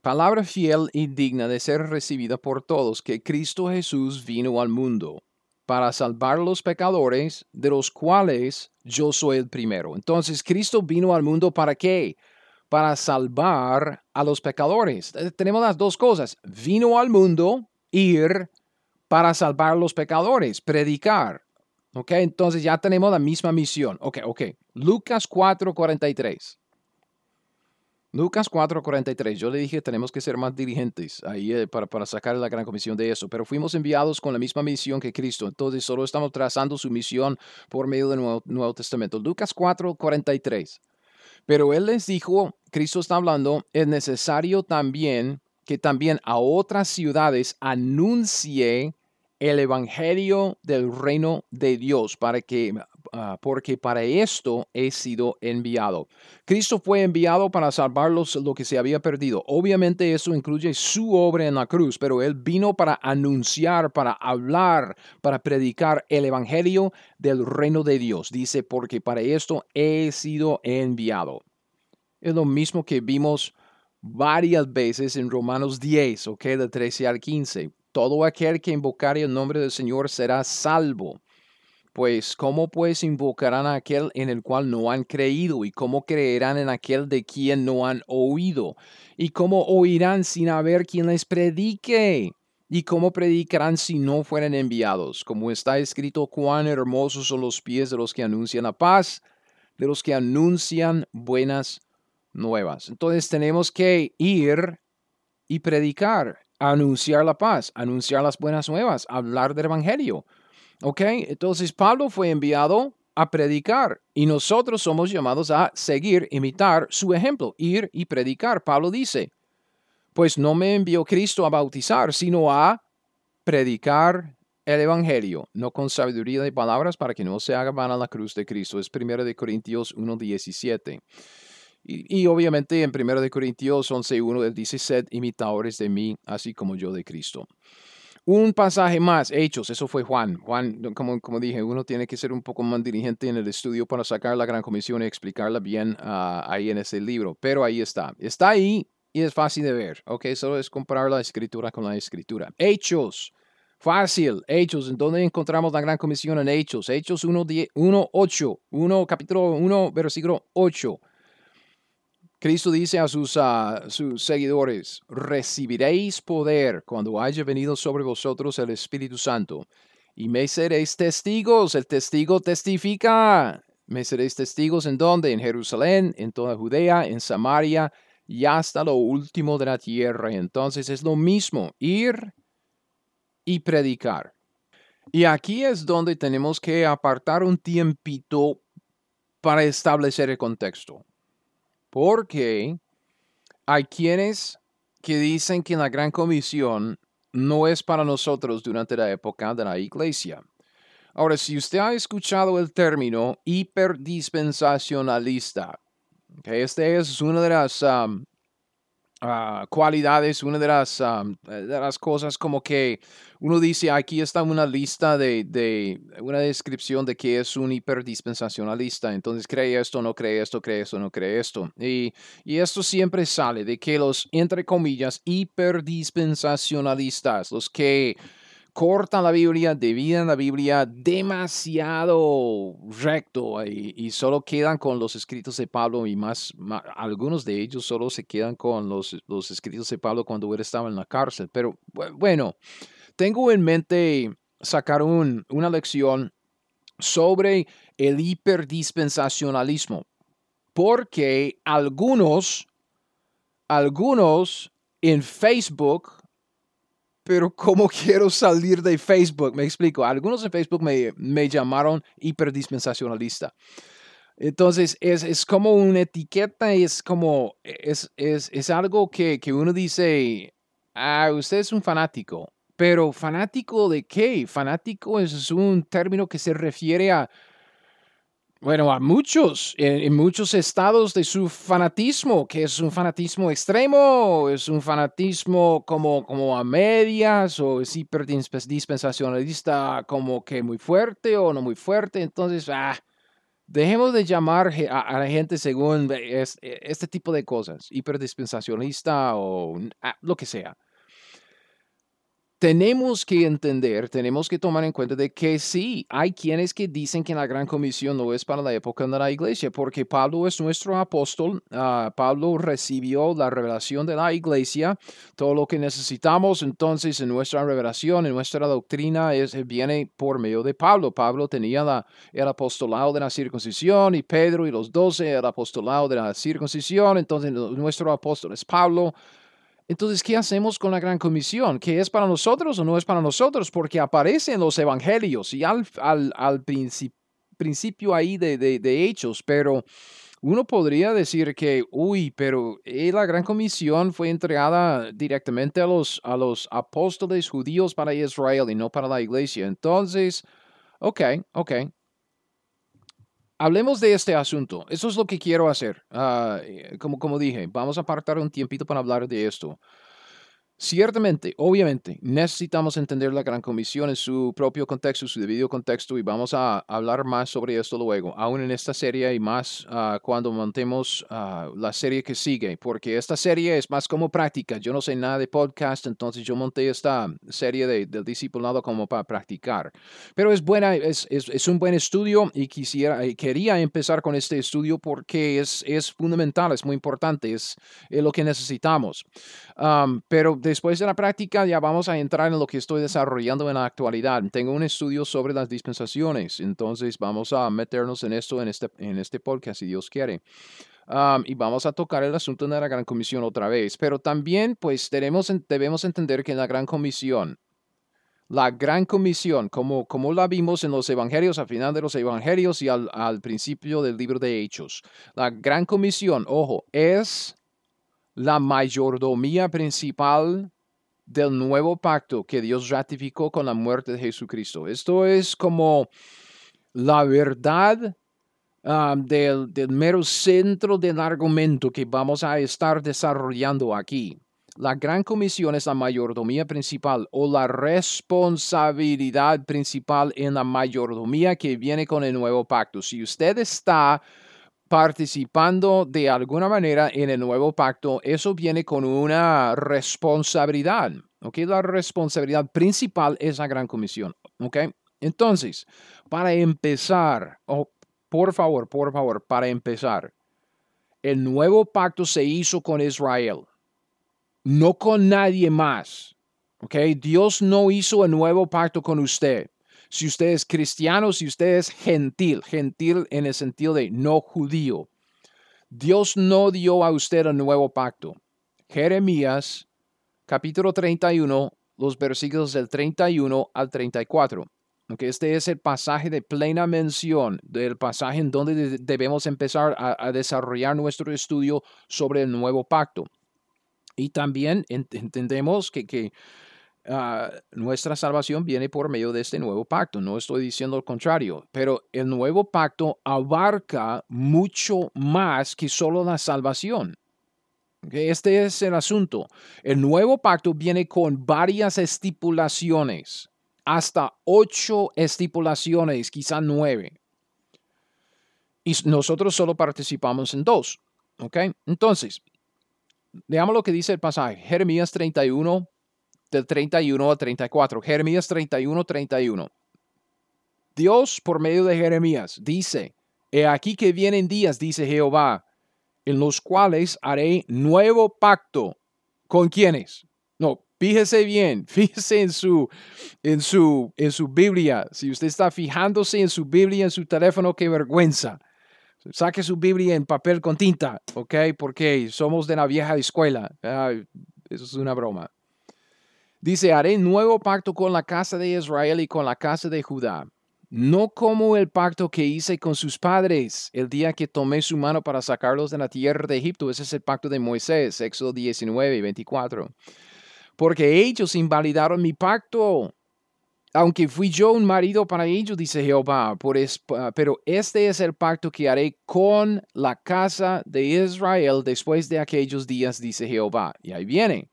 A: palabra fiel y digna de ser recibida por todos, que Cristo Jesús vino al mundo para salvar los pecadores, de los cuales yo soy el primero. Entonces, Cristo vino al mundo para qué? Para salvar a los pecadores. Eh, tenemos las dos cosas. Vino al mundo, ir para salvar a los pecadores, predicar. Ok, entonces ya tenemos la misma misión. Ok, ok. Lucas 4:43. Lucas 4:43, yo le dije tenemos que ser más diligentes ahí eh, para, para sacar la gran comisión de eso, pero fuimos enviados con la misma misión que Cristo, entonces solo estamos trazando su misión por medio del Nuevo, Nuevo Testamento. Lucas 4:43, pero Él les dijo, Cristo está hablando, es necesario también que también a otras ciudades anuncie el evangelio del reino de Dios para que Ah, porque para esto he sido enviado. Cristo fue enviado para salvarlos lo que se había perdido. Obviamente eso incluye su obra en la cruz, pero Él vino para anunciar, para hablar, para predicar el Evangelio del reino de Dios. Dice, porque para esto he sido enviado. Es lo mismo que vimos varias veces en Romanos 10, ok, de 13 al 15. Todo aquel que invocare el nombre del Señor será salvo. Pues, ¿cómo pues invocarán a aquel en el cual no han creído? ¿Y cómo creerán en aquel de quien no han oído? ¿Y cómo oirán sin haber quien les predique? ¿Y cómo predicarán si no fueran enviados? Como está escrito, cuán hermosos son los pies de los que anuncian la paz, de los que anuncian buenas nuevas. Entonces tenemos que ir y predicar, anunciar la paz, anunciar las buenas nuevas, hablar del Evangelio. ¿Ok? Entonces Pablo fue enviado a predicar y nosotros somos llamados a seguir, imitar su ejemplo, ir y predicar. Pablo dice, pues no me envió Cristo a bautizar, sino a predicar el Evangelio, no con sabiduría de palabras para que no se haga vana la cruz de Cristo. Es 1 de Corintios 1.17. Y, y, obviamente en 1 de Corintios 11.1 dice, sed imitadores de mí, así como yo de Cristo. Un pasaje más, Hechos, eso fue Juan. Juan, como, como dije, uno tiene que ser un poco más diligente en el estudio para sacar la gran comisión y explicarla bien ah, ahí en ese libro. Pero ahí está. Está ahí y es fácil de ver. Ok, solo es comparar la escritura con la escritura. Hechos. Fácil, Hechos, ¿en dónde encontramos la gran comisión en Hechos? Hechos 1, 1 8, 1, capítulo 1, versículo 8. Cristo dice a sus, sus seguidores, recibiréis poder cuando haya venido sobre vosotros el Espíritu Santo y me seréis testigos. El testigo testifica. Me seréis testigos en dónde? En Jerusalén, en toda Judea, en Samaria y hasta lo último de la tierra. Entonces es lo mismo, ir y predicar. Y aquí es donde tenemos que apartar un tiempito para establecer el contexto. Porque hay quienes que dicen que la gran comisión no es para nosotros durante la época de la iglesia. Ahora, si usted ha escuchado el término hiperdispensacionalista, que este es una de las Ah, cualidades, una de las, de las cosas como que uno dice, aquí está una lista de, de, una descripción de que es un hiperdispensacionalista, entonces cree esto, no cree esto, cree esto, no cree esto. Y, y esto siempre sale de que los, entre comillas, hiperdispensacionalistas, los que cortan la Biblia, dividen la Biblia demasiado recto y, solo quedan con los escritos de Pablo y más, algunos de ellos solo se quedan con los, los escritos de Pablo cuando él estaba en la cárcel. Pero bueno, tengo en mente sacar un, una lección sobre el hiperdispensacionalismo, porque algunos, algunos en Facebook pero ¿cómo [LAUGHS] quiero salir de Facebook? Me explico. Algunos en Facebook me, me llamaron hiperdispensacionalista. Entonces, es, es, como una etiqueta, es como, es, es, es algo que, que, uno dice, ah, usted es un fanático, pero fanático de qué? Fanático es un término que se refiere a bueno, a muchos, en, muchos estados de su fanatismo, que es un fanatismo extremo, es un fanatismo como, como a medias, o es hiperdispensacionalista como que muy fuerte o no muy fuerte. Entonces, ah, Dejemos de llamar a, la gente según este tipo de cosas, hiperdispensacionalista o ah, lo que sea tenemos que entender, tenemos que tomar en cuenta de que sí, hay quienes que dicen que la gran comisión no es para la época de la iglesia, porque Pablo es nuestro apóstol, ah, Pablo recibió la revelación de la iglesia, todo lo que necesitamos entonces en nuestra revelación, en nuestra doctrina, es, viene por medio de Pablo. Pablo tenía la, el apostolado de la circuncisión y Pedro y los doce el apostolado de la circuncisión, entonces nuestro apóstol es Pablo. Entonces, ¿qué hacemos con la gran comisión? ¿Qué es para nosotros o no es para nosotros? Porque aparece en los evangelios y al, al, principio ahí de, de, hechos, pero uno podría decir que, uy, pero eh, la gran comisión fue entregada directamente a los, a los apóstoles judíos para Israel y no para la iglesia. Entonces, ok, ok, Hablemos de este asunto. Eso es lo que quiero hacer. Eh, como, como dije, vamos a apartar un tiempito para hablar de esto. Ciertamente, obviamente, necesitamos entender la Gran Comisión en su propio contexto, su debido contexto, y vamos a hablar más sobre esto luego, aún en esta serie y más ah, cuando montemos ah, la serie que sigue, porque esta serie es más como práctica. Yo no sé nada de podcast, entonces yo monté esta serie de, del discipulado como para practicar. Pero es buena, es, es, es un buen estudio y quisiera, quería empezar con este estudio porque es, es fundamental, es muy importante, es, es lo que necesitamos. pero después de la práctica ya vamos a entrar en lo que estoy desarrollando en la actualidad. Tengo un estudio sobre las dispensaciones, entonces vamos a meternos en esto en este, en este podcast, si Dios quiere. y vamos a tocar el asunto de la Gran Comisión otra vez. Pero también, pues, tenemos, debemos entender que la Gran Comisión, la Gran Comisión, como, como la vimos en los Evangelios, al final de los Evangelios y al, al principio del libro de Hechos, la Gran Comisión, ojo, es la mayordomía principal del nuevo pacto que Dios ratificó con la muerte de Jesucristo. Esto es como la verdad ah, del, del mero centro del argumento que vamos a estar desarrollando aquí. La gran comisión es la mayordomía principal o la responsabilidad principal en la mayordomía que viene con el nuevo pacto. Si usted está participando de alguna manera en el nuevo pacto, eso viene con una responsabilidad. ¿ok? La responsabilidad principal es la gran comisión. ¿ok? Entonces, para empezar, por favor, por favor, para empezar, el nuevo pacto se hizo con Israel, no con nadie más. ¿ok? Dios no hizo el nuevo pacto con usted si usted es cristiano, si usted es gentil, gentil en el sentido de no judío. Dios no dio a usted el nuevo pacto. Jeremías capítulo 31, los versículos del 31 al 34. Aunque este es el pasaje de plena mención, del pasaje en donde debemos empezar a, desarrollar nuestro estudio sobre el nuevo pacto. Y también entendemos que, que Ah, nuestra salvación viene por medio de este nuevo pacto. No estoy diciendo lo contrario, pero el nuevo pacto abarca mucho más que solo la salvación. Este es el asunto. El nuevo pacto viene con varias estipulaciones, hasta ocho estipulaciones, quizá nueve. Y nosotros solo participamos en dos. ¿Ok? Entonces, veamos lo que dice el pasaje. Jeremías 31, del 31 al 34. Jeremías 31, 31. Dios, por medio de Jeremías, dice, He aquí que vienen días, dice Jehová, en los cuales haré nuevo pacto. ¿Con quiénes? No, fíjese bien, [LAUGHS] fíjese en su, en su, en su Biblia. Si usted está fijándose en su Biblia, en su teléfono, qué vergüenza. Saque su Biblia en papel con tinta, ¿ok? Porque somos de la vieja escuela. eso es una broma. Dice, haré nuevo pacto con la casa de Israel y con la casa de Judá, no como el pacto que hice con sus padres el día que tomé su mano para sacarlos de la tierra de Egipto. Ese es el pacto de Moisés, Éxodo 19 y 24. Porque ellos invalidaron mi pacto, aunque fui yo un marido para ellos, dice Jehová, pero este es el pacto que haré con la casa de Israel después de aquellos días, dice Jehová. Y ahí viene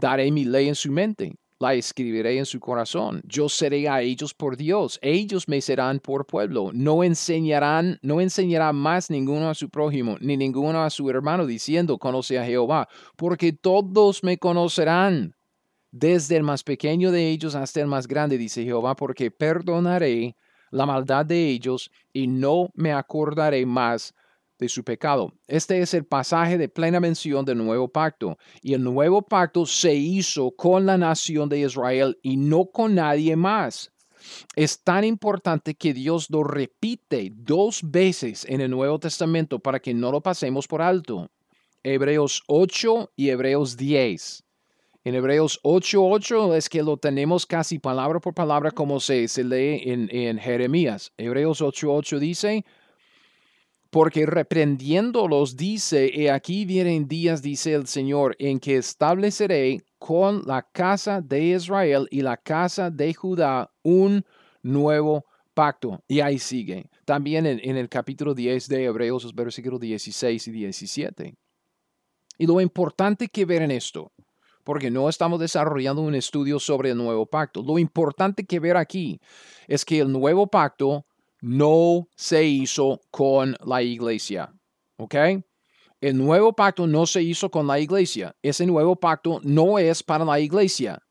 A: daré mi ley en su mente la escribiré en su corazón. Yo seré a ellos por Dios. Ellos me serán por pueblo. No enseñarán, no enseñará más ninguno a su prójimo, ni ninguno a su hermano, diciendo, conoce a Jehová, porque todos me conocerán. Desde el más pequeño de ellos hasta el más grande, dice Jehová, porque perdonaré la maldad de ellos y no me acordaré más de su pecado. Este es el pasaje de plena mención del nuevo pacto. Y el nuevo pacto se hizo con la nación de Israel y no con nadie más. Es tan importante que Dios lo repite dos veces en el Nuevo Testamento para que no lo pasemos por alto. Hebreos 8 y Hebreos 10. En Hebreos 8.8 es que lo tenemos casi palabra por palabra como se, se lee en, en Jeremías. Hebreos 8.8 dice, porque reprendiéndolos dice, he aquí vienen días, dice el Señor, en que estableceré con la casa de Israel y la casa de Judá un nuevo pacto. Y ahí sigue. También en, en el capítulo 10 de Hebreos, los versículos 16 y 17. Y lo importante que ver en esto, porque no estamos desarrollando un estudio sobre el nuevo pacto, lo importante que ver aquí es que el nuevo pacto no se hizo con la iglesia. ¿Ok? El nuevo pacto no se hizo con la iglesia. Ese nuevo pacto no es para la iglesia,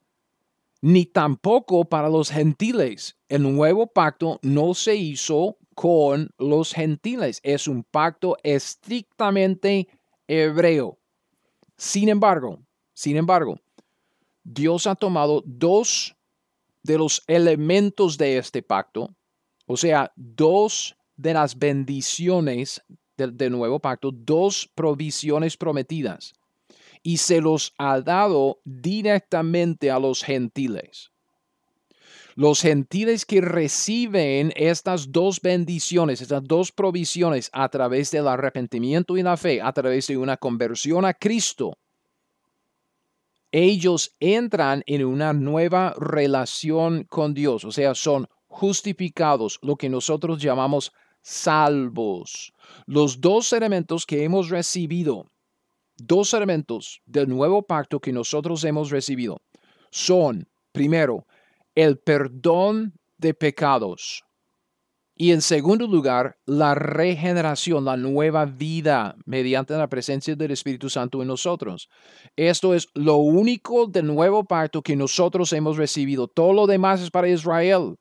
A: ni tampoco para los gentiles. El nuevo pacto no se hizo con los gentiles. Es un pacto estrictamente hebreo. Sin embargo, sin embargo, Dios ha tomado dos de los elementos de este pacto o sea, dos de las bendiciones del, nuevo pacto, dos provisiones prometidas. Y se los ha dado directamente a los gentiles. Los gentiles que reciben estas dos bendiciones, estas dos provisiones a través del arrepentimiento y la fe, a través de una conversión a Cristo, ellos entran en una nueva relación con Dios, o sea, son justificados, lo que nosotros llamamos salvos. Los dos elementos que hemos recibido, dos elementos del nuevo pacto que nosotros hemos recibido, son, primero, el perdón de pecados. Y en segundo lugar, la regeneración, la nueva vida mediante la presencia del Espíritu Santo en nosotros. Esto es lo único del nuevo pacto que nosotros hemos recibido. Todo lo demás es para Israel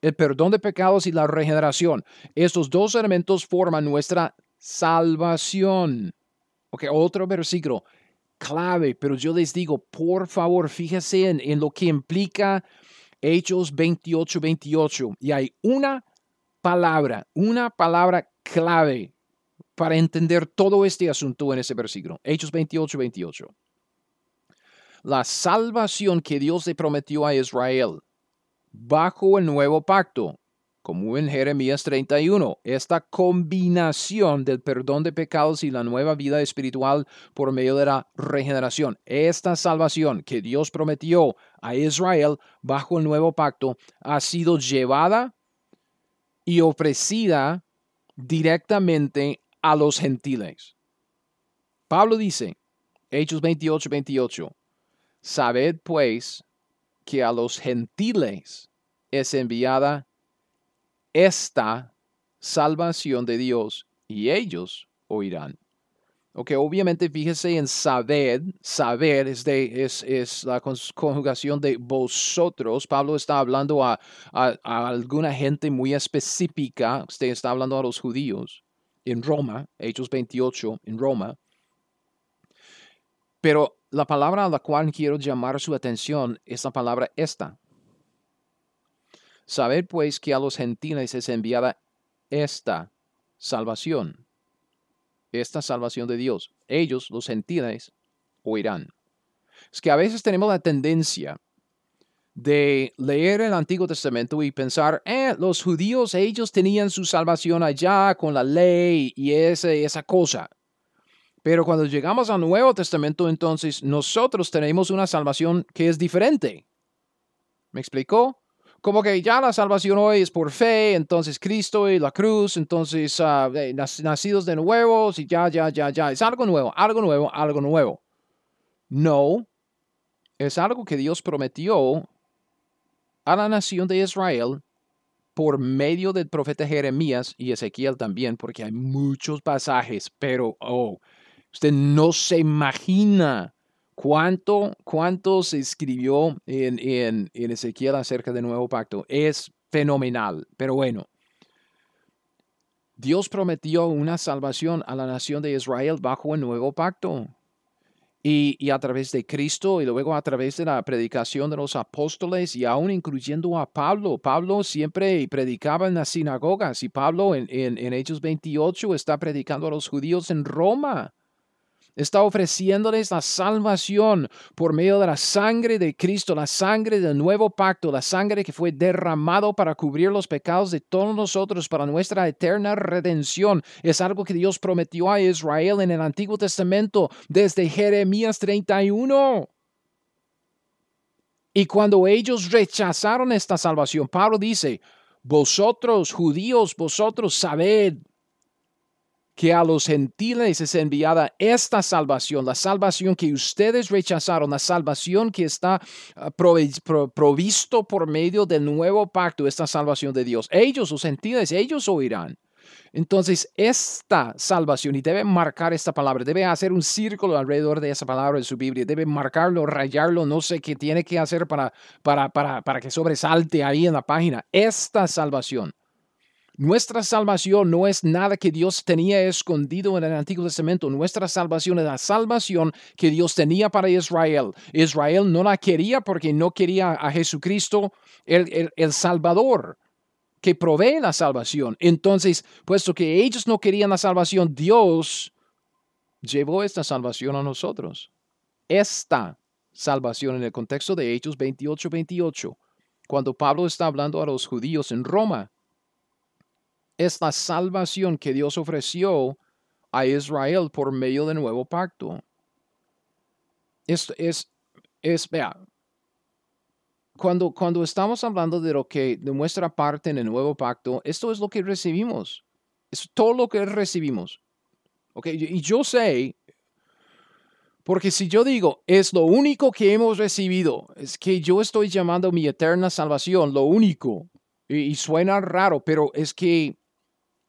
A: el perdón de pecados y la regeneración. Estos dos elementos forman nuestra salvación. Ok, otro versículo clave, pero yo les digo, por favor, fíjense en, en lo que implica Hechos 28, 28. Y hay una palabra, una palabra clave para entender todo este asunto en ese versículo. Hechos 28, 28. La salvación que Dios le prometió a Israel bajo el nuevo pacto, como en Jeremías 31, esta combinación del perdón de pecados y la nueva vida espiritual por medio de la regeneración, esta salvación que Dios prometió a Israel bajo el nuevo pacto, ha sido llevada y ofrecida directamente a los gentiles. Pablo dice, Hechos 28, 28, Sabed pues que a los gentiles es enviada esta salvación de Dios y ellos oirán. Ok, obviamente fíjese en saber, saber es, la conjugación de vosotros. Pablo está hablando a, a, alguna gente muy específica, usted está hablando a los judíos en Roma, Hechos 28 en Roma. Pero la palabra a la cual quiero llamar su atención es la palabra esta. Saber pues que a los gentiles es enviada esta salvación, esta salvación de Dios. Ellos, los gentiles, oirán. Es que a veces tenemos la tendencia de leer el Antiguo Testamento y pensar, eh, los judíos, ellos tenían su salvación allá con la ley y esa, esa cosa. Pero cuando llegamos al Nuevo Testamento, entonces nosotros tenemos una salvación que es diferente. ¿Me explicó? Como que ya la salvación hoy es por fe, entonces Cristo y la cruz, entonces uh, nacidos de nuevos y ya, ya, ya, ya. Es algo nuevo, algo nuevo, algo nuevo. No, es algo que Dios prometió a la nación de Israel por medio del profeta Jeremías y Ezequiel también, porque hay muchos pasajes, pero, oh, usted no se imagina cuánto, cuánto se escribió en, en, en Ezequiel acerca del nuevo pacto. Es fenomenal, pero bueno. Dios prometió una salvación a la nación de Israel bajo el nuevo pacto. Y, a través de Cristo y luego a través de la predicación de los apóstoles y aún incluyendo a Pablo. Pablo siempre predicaba en las sinagogas y Pablo en, en, en Hechos 28 está predicando a los judíos en Roma está ofreciéndoles la salvación por medio de la sangre de Cristo, la sangre del nuevo pacto, la sangre que fue derramado para cubrir los pecados de todos nosotros, para nuestra eterna redención. Es algo que Dios prometió a Israel en el Antiguo Testamento desde Jeremías 31. Y cuando ellos rechazaron esta salvación, Pablo dice, vosotros judíos, vosotros sabed que a los gentiles es enviada esta salvación, la salvación que ustedes rechazaron, la salvación que está ah, provisto por medio del nuevo pacto, esta salvación de Dios. Ellos, los gentiles, ellos oirán. Entonces, esta salvación, y debe marcar esta palabra, debe hacer un círculo alrededor de esa palabra de su Biblia, debe marcarlo, rayarlo, no sé qué tiene que hacer para, para, para, para que sobresalte ahí en la página. Esta salvación nuestra salvación no es nada que Dios tenía escondido en el Antiguo Testamento. Nuestra salvación es la salvación que Dios tenía para Israel. Israel no la quería porque no quería a Jesucristo, el, el Salvador que provee la salvación. Entonces, puesto que ellos no querían la salvación, Dios llevó esta salvación a nosotros. Esta salvación en el contexto de Hechos 28, 28, cuando Pablo está hablando a los judíos en Roma, es la salvación que Dios ofreció a Israel por medio del nuevo pacto. Es, es, es vea, cuando, cuando estamos hablando de lo que, de nuestra parte en el nuevo pacto, esto es lo que recibimos. Es todo lo que recibimos. Okay, y yo sé, porque si yo digo, es lo único que hemos recibido, es que yo estoy llamando mi eterna salvación, lo único. y suena raro, pero es que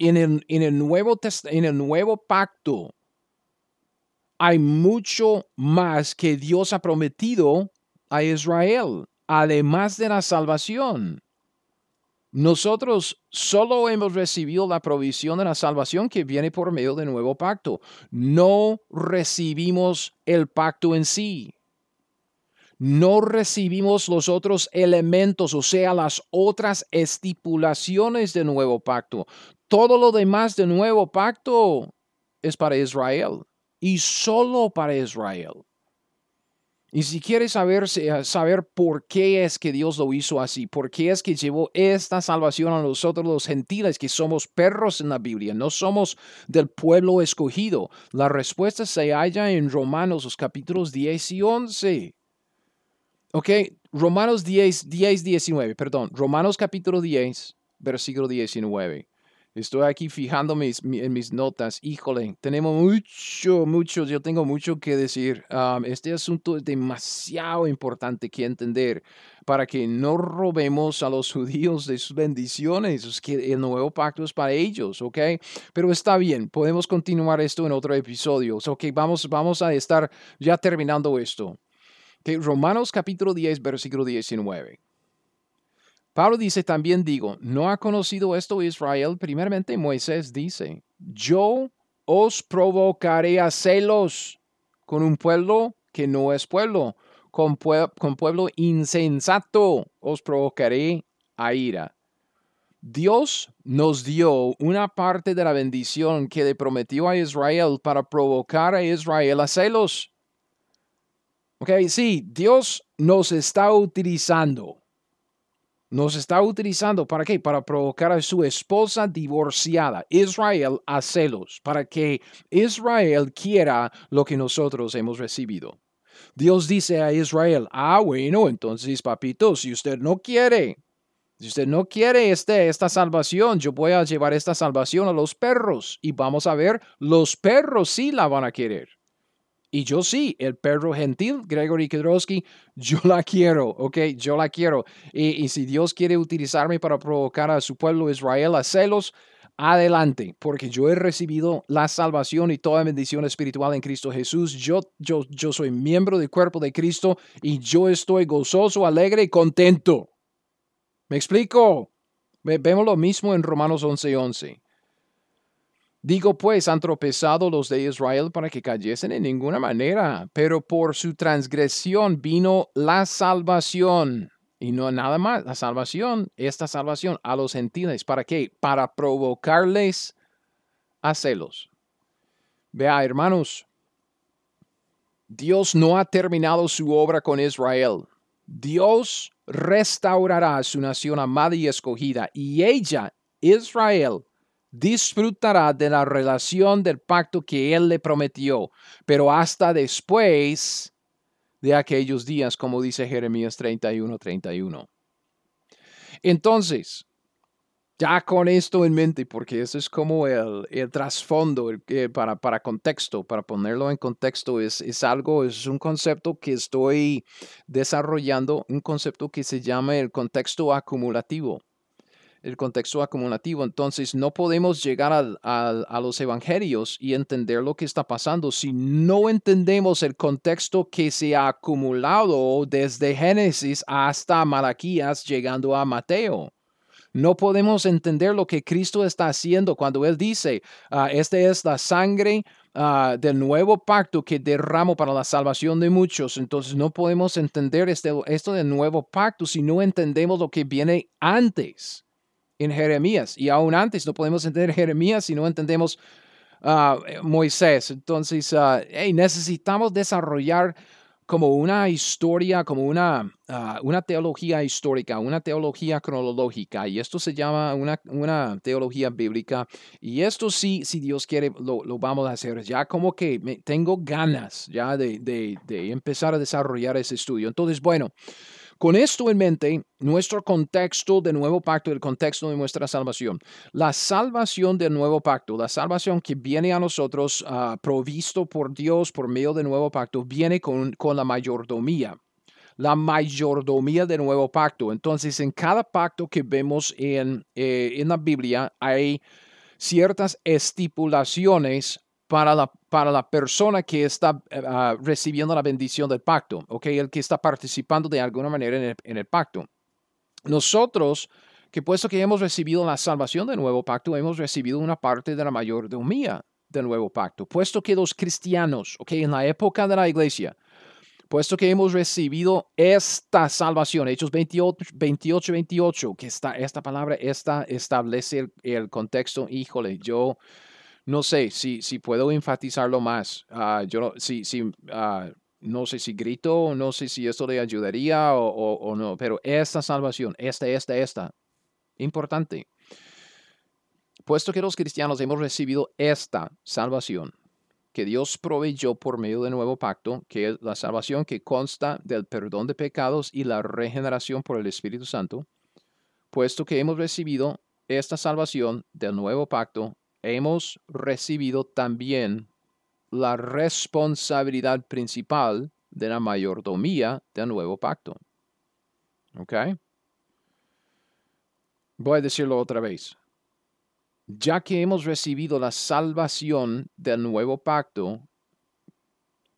A: en el, nuevo, nuevo pacto hay mucho más que Dios ha prometido a Israel, además de la salvación. Nosotros solo hemos recibido la provisión de la salvación que viene por medio del nuevo pacto. No recibimos el pacto en sí. No recibimos los otros elementos, o sea, las otras estipulaciones del nuevo pacto. Todo lo demás del nuevo pacto es para Israel y solo para Israel. Y si quieres saber, eh, saber por qué es que Dios lo hizo así, por qué es que llevó esta salvación a nosotros los gentiles, que somos perros en la Biblia, no somos del pueblo escogido, la respuesta se halla en Romanos, los capítulos 10 y 11. Ok, Romanos 10, 10, 19, perdón, Romanos capítulo 10, versículo 19. Estoy aquí fijándome en mis notas. Híjole, tenemos mucho, mucho, yo tengo mucho que decir. este asunto es demasiado importante que entender para que no robemos a los [LAUGHS] judíos de sus bendiciones. Es que el nuevo pacto es para ellos, ¿ok? Pero está bien, podemos continuar esto en otro episodio. Ok, vamos, vamos a estar ya terminando esto. Romanos capítulo 10, versículo 19. Pablo dice también digo, ¿no ha conocido esto Israel? Primeramente Moisés dice, yo os provocaré a celos con un pueblo que no es pueblo, con, con pueblo insensato os provocaré a ira. Dios nos dio una parte de la bendición que le prometió a Israel para provocar a Israel a celos. Ok, sí, Dios nos está utilizando nos está utilizando para qué? Para provocar a su esposa divorciada, Israel, a celos, para que Israel quiera lo que nosotros hemos recibido. Dios dice a Israel, ah, bueno, entonces, papito, si usted no quiere, si usted no quiere este, esta salvación, yo voy a llevar esta salvación a los perros y vamos a ver, los perros sí la van a querer. Y yo sí, el perro gentil, Gregory Kedrowski, [LAUGHS] yo la quiero, ¿ok? Yo la quiero. Y, y, si Dios quiere utilizarme para provocar a su pueblo Israel a celos, adelante, porque yo he recibido la salvación y toda bendición espiritual en Cristo Jesús. Yo, yo, yo soy miembro del cuerpo de Cristo y yo estoy gozoso, alegre y contento. ¿Me explico? Vemos lo mismo en Romanos 11:11. 11. Digo pues, han tropezado los de Israel para que cayesen en ninguna manera, pero por su transgresión vino la salvación. Y no nada más, la salvación, esta salvación a los gentiles. ¿Para qué? Para provocarles a celos. Vea, hermanos, Dios no ha terminado su obra con Israel. Dios restaurará a su nación amada y escogida, y ella, Israel, disfrutará de la relación del pacto que Él le prometió, pero hasta después de aquellos días, como dice Jeremías 31, 31. Entonces, ya con esto en mente, porque eso es como el, el trasfondo para, para contexto, para ponerlo en contexto, es, es algo, es un concepto que estoy desarrollando, un concepto que se llama el contexto acumulativo el contexto acumulativo. Entonces, no podemos llegar a, los evangelios y entender lo que está pasando si no entendemos el contexto que se ha acumulado desde Génesis hasta Malaquías, llegando a Mateo. No podemos entender lo que Cristo está haciendo cuando Él dice, ah, esta es la sangre ah, del nuevo pacto que derramo para la salvación de muchos. Entonces no podemos entender este, esto del nuevo pacto si no entendemos lo que viene antes en Jeremías. Y aún antes no podemos entender [LAUGHS] Jeremías si no entendemos uh, Moisés. Entonces, uh, necesitamos desarrollar como una historia, como una, uh, una teología histórica, una teología cronológica. Y esto se llama una, una teología bíblica. Y esto sí, si Dios quiere, lo, lo vamos a hacer. Ya como que tengo ganas ya de, de, de empezar a desarrollar ese estudio. Entonces, bueno. Con esto en mente, nuestro contexto de nuevo pacto, el contexto de nuestra salvación, la salvación del nuevo pacto, la salvación que viene a nosotros uh, provisto por Dios por medio del nuevo pacto, viene con, con la mayordomía la mayordomía del nuevo pacto. Entonces, en cada pacto que vemos en, eh, en la Biblia hay ciertas estipulaciones para la, para la persona que está eh, ah, recibiendo la bendición del pacto, ¿ok? El que está participando de alguna manera en el, en el pacto. Nosotros, que puesto que hemos recibido la salvación del nuevo pacto, hemos recibido una parte de la mayordomía del nuevo pacto. Puesto que los cristianos, ¿ok? En la época de la iglesia, puesto que hemos recibido esta salvación, Hechos 28, 28, 28 que está, esta palabra esta establece el, el contexto, híjole, yo no sé si, si puedo enfatizarlo más. Uh, yo si, si, uh, no sé si grito, no sé si esto le ayudaría o, o, o, no, pero esta salvación, esta, esta, esta, importante. Puesto que los cristianos hemos recibido esta salvación que Dios proveyó por medio del nuevo pacto, que es la salvación que consta del perdón de pecados y la regeneración por el Espíritu Santo, puesto que hemos recibido esta salvación del nuevo pacto, hemos recibido también la responsabilidad principal de la mayordomía del nuevo pacto. ¿Ok? Voy a decirlo otra vez. Ya que hemos recibido la salvación del nuevo pacto,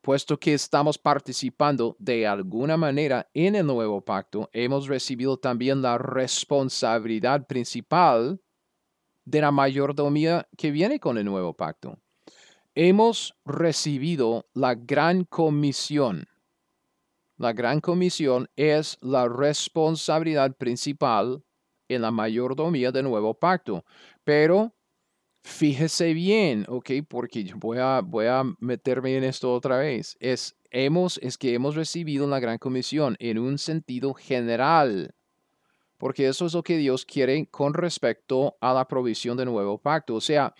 A: puesto que estamos participando de alguna manera en el nuevo pacto, hemos recibido también la responsabilidad principal de la mayordomía que viene con el nuevo pacto. Hemos recibido la gran comisión. La gran comisión es la responsabilidad principal en la mayordomía del nuevo pacto. Pero fíjese bien, ¿ok? Porque voy a, voy a meterme en esto otra vez. Es, hemos, es que hemos recibido la gran comisión en un sentido general porque eso es lo que Dios quiere con respecto a la provisión del nuevo pacto. O sea,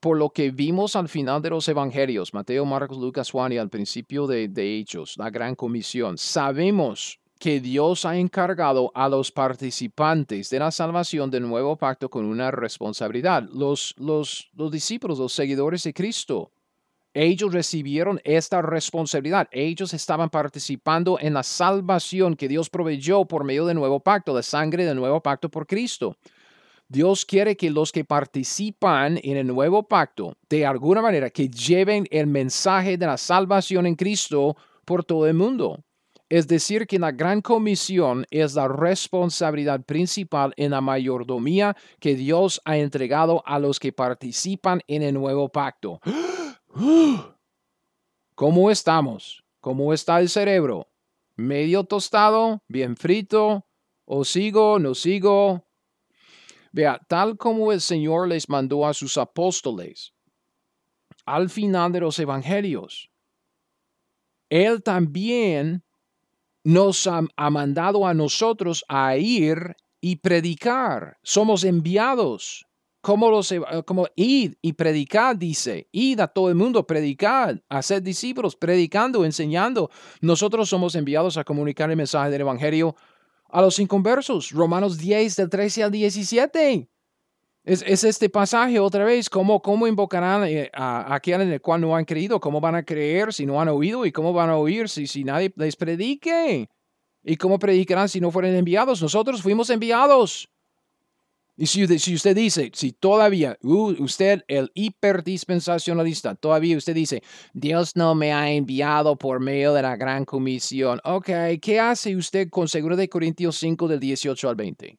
A: por lo que vimos al final de los evangelios, Mateo, Marcos, Lucas, Juan y al principio de, de Hechos, la gran comisión, sabemos que Dios ha encargado a los participantes de la salvación del nuevo pacto con una responsabilidad. Los, los, los discípulos, los seguidores de Cristo, Ellos recibieron esta responsabilidad. Ellos estaban participando en la salvación que Dios proveyó por medio del nuevo pacto, la sangre del nuevo pacto por Cristo. Dios quiere que los que participan en el nuevo pacto, de alguna manera, que lleven el mensaje de la salvación en Cristo por todo el mundo. Es decir, que la gran comisión es la responsabilidad principal en la mayordomía que Dios ha entregado a los que participan en el nuevo pacto. [GASPS] ¿Cómo estamos? ¿Cómo está el cerebro? ¿Medio tostado? ¿Bien frito? ¿O sigo? ¿No sigo? Vea, tal como el Señor les mandó a sus apóstoles al final de los evangelios, Él también nos ha, mandado a nosotros a ir y predicar. Somos enviados. Como los como id y predicar, dice, id a todo el mundo, predicar, hacer discípulos, predicando, enseñando. Nosotros somos enviados a comunicar el mensaje del Evangelio a los inconversos. Romanos 10, del 13 al 17. Es, es este pasaje otra vez, cómo, cómo invocarán eh, a, aquel en el cual no han creído, cómo van a creer si no han oído y cómo van a oír si, si nadie les predique. ¿Y cómo predicarán si no fueron enviados? Nosotros fuimos enviados. Y si, si usted dice, si todavía usted, el hiperdispensacionalista, todavía usted dice, Dios no me ha enviado por medio de la gran comisión. Ok, ¿qué hace usted con seguro de Corintios 5 del 18 al 20?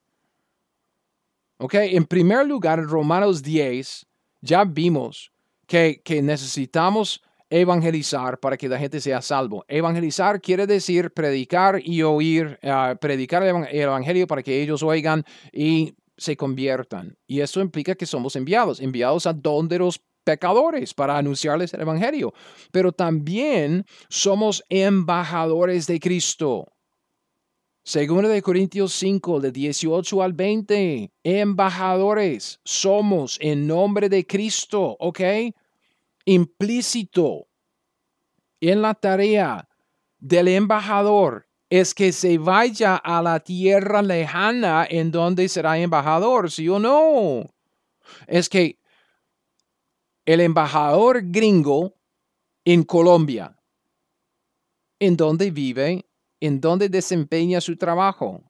A: Ok, en primer lugar, en Romanos 10, ya vimos que, que necesitamos evangelizar para que la gente sea salvo. Evangelizar quiere decir predicar y oír, uh, predicar el evangelio para que ellos oigan y se conviertan. Y eso implica que somos enviados, enviados a donde los pecadores para anunciarles el Evangelio. Pero también somos embajadores de Cristo. Segundo de Corintios 5, de 18 al 20, embajadores somos en nombre de Cristo, ¿ok? Implícito en la tarea del embajador es que se vaya a la tierra lejana en donde será embajador, ¿sí o no? Es que el embajador gringo en Colombia, en donde vive, en donde desempeña su trabajo,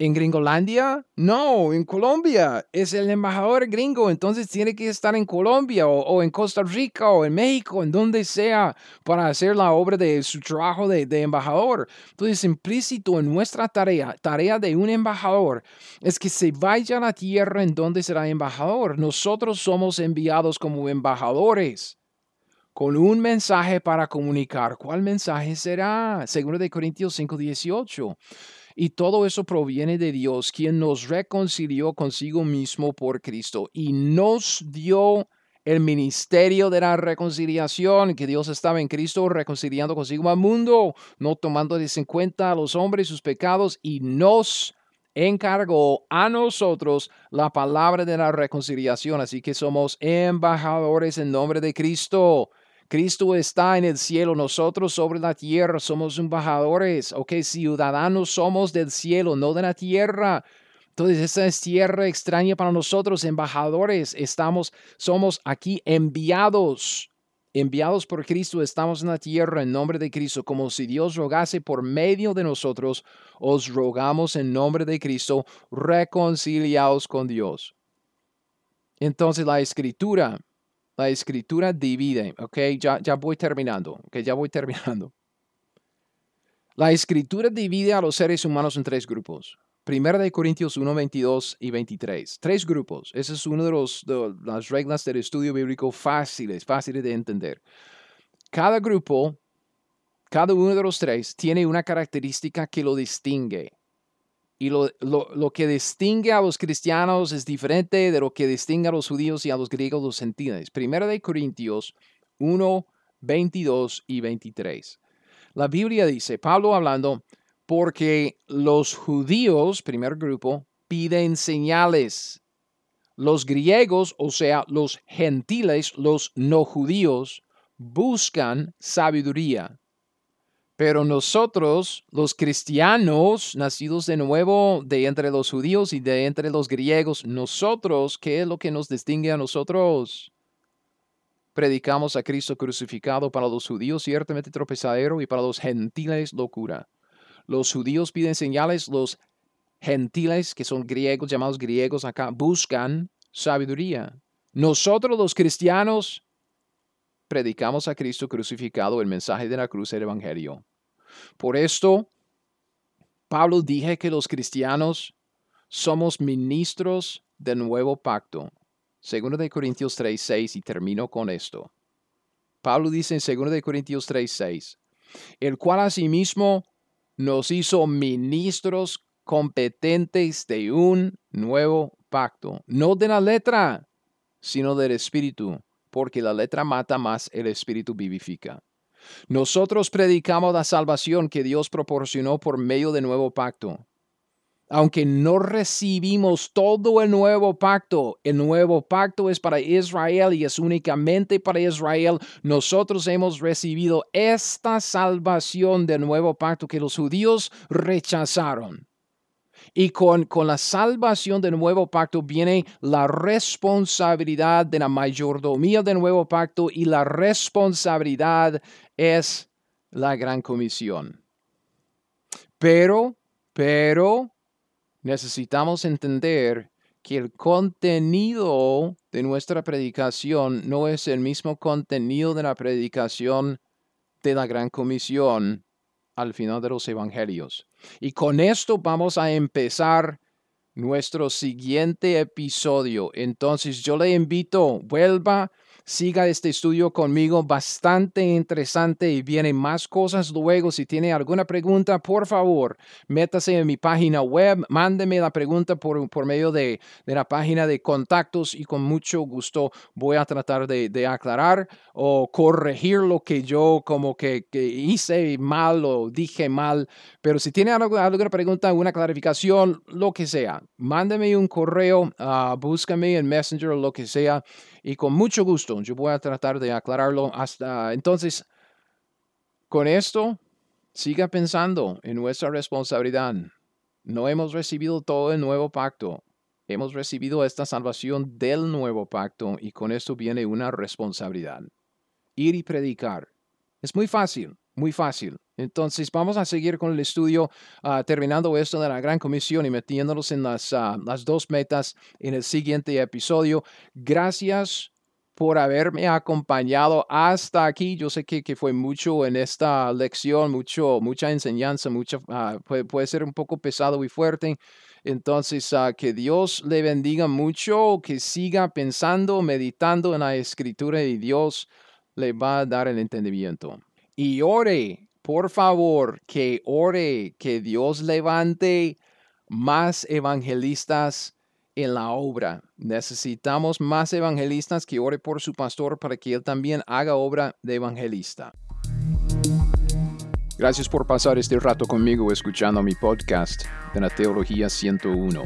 A: ¿En Gringolandia? No, en Colombia. Es el embajador gringo, entonces tiene que estar en Colombia o, en Costa Rica o en México, en donde sea, para hacer la obra de su trabajo de, de, embajador. Entonces, implícito en nuestra tarea, tarea de un embajador, es que se vaya a la tierra en donde será embajador. Nosotros somos enviados como embajadores con un mensaje para comunicar. ¿Cuál mensaje será? Segundo de Corintios 5, 18. Y todo eso proviene de Dios, quien nos reconcilió consigo mismo por Cristo y nos dio el ministerio de la reconciliación, que Dios estaba en Cristo reconciliando consigo al mundo, no tomando en cuenta a los hombres sus pecados y nos encargó a nosotros la palabra de la reconciliación. Así que somos embajadores en nombre de Cristo. Cristo está en el cielo, nosotros sobre la tierra somos embajadores, ok, ciudadanos somos del cielo, no de la tierra. Entonces, esa es tierra extraña para nosotros, embajadores. Estamos, somos aquí enviados, enviados por Cristo. Estamos en la tierra en nombre de Cristo, como si Dios rogase por medio de nosotros. Os rogamos en nombre de Cristo, reconciliados con Dios. Entonces, la escritura la escritura divide, ok, ya, ya voy terminando, ok, ya voy [LAUGHS] terminando. La escritura divide a los seres humanos en tres grupos. Primera de Corintios 1, 22 y 23. Tres grupos. Esa es una de, los, de las reglas del estudio bíblico fáciles, fáciles de entender. Cada grupo, cada uno de los tres, tiene una característica que lo distingue. Y lo, lo, que distingue a los cristianos es diferente de lo que distingue a los judíos y a los griegos, los gentiles. Primera de Corintios 1, 22 y 23. La Biblia dice, Pablo hablando, porque los judíos, primer grupo, piden señales. Los griegos, o sea, los gentiles, los no judíos, buscan sabiduría. Pero nosotros, los cristianos, nacidos de nuevo de entre los judíos y de entre los griegos, nosotros, ¿qué es lo que nos distingue a nosotros? predicamos a Cristo crucificado para los judíos ciertamente tropezadero y para los gentiles locura. Los judíos piden señales, los gentiles, que son griegos, llamados griegos acá, buscan sabiduría. Nosotros los cristianos predicamos a Cristo crucificado, el mensaje de la cruz, el Evangelio. Por esto, Pablo dije que los cristianos somos ministros del nuevo pacto. Segundo de Corintios 3, 6, y termino con esto. Pablo dice en segundo de Corintios 3, 6, el cual asimismo nos hizo ministros competentes de un nuevo pacto, no de la letra, sino del espíritu, porque la letra mata más, el espíritu vivifica. Nosotros predicamos la salvación que Dios proporcionó por medio del nuevo pacto. Aunque no recibimos todo el nuevo pacto, el nuevo pacto es para Israel y es únicamente para Israel. Nosotros hemos recibido esta salvación del nuevo pacto que los judíos rechazaron. Y con, con la salvación del nuevo pacto viene la responsabilidad de la mayordomía del nuevo pacto y la responsabilidad es la gran comisión. Pero, pero, necesitamos entender que el contenido de nuestra predicación no es el mismo contenido de la predicación de la gran comisión al final de los evangelios. Y con esto vamos a empezar nuestro siguiente episodio. Entonces yo le invito, vuelva siga este estudio conmigo, bastante interesante y vienen más cosas luego. Si tiene alguna pregunta, por favor, métase en mi página web, mándeme la pregunta por, por medio de, de la página de contactos y con mucho gusto voy a tratar de, de aclarar o corregir lo que yo como que, que, hice mal o dije mal. Pero si tiene alguna pregunta, una clarificación, lo que sea, mándeme un correo, uh, búscame en Messenger lo que sea y con mucho gusto yo voy a tratar de aclararlo hasta entonces. Con esto, siga pensando en nuestra responsabilidad. No hemos recibido todo el nuevo pacto. Hemos recibido esta salvación del nuevo pacto y con esto viene una responsabilidad. Ir y predicar. Es muy fácil, muy fácil. Entonces vamos a seguir con el estudio, ah, terminando esto de la Gran Comisión y metiéndonos en las, ah, las dos metas en el siguiente episodio. Gracias por haberme acompañado hasta aquí. Yo sé que, que fue mucho en esta lección, mucho, mucha enseñanza, mucha, ah, puede, puede, ser un poco pesado y fuerte. Entonces, que Dios le bendiga mucho, que siga pensando, meditando en la escritura y Dios le va a dar el entendimiento. Y ore por favor, que ore, que Dios levante más evangelistas en la obra. Necesitamos más evangelistas que ore por su pastor para que él también haga obra de evangelista. Gracias por pasar este rato conmigo escuchando mi podcast de la Teología 101.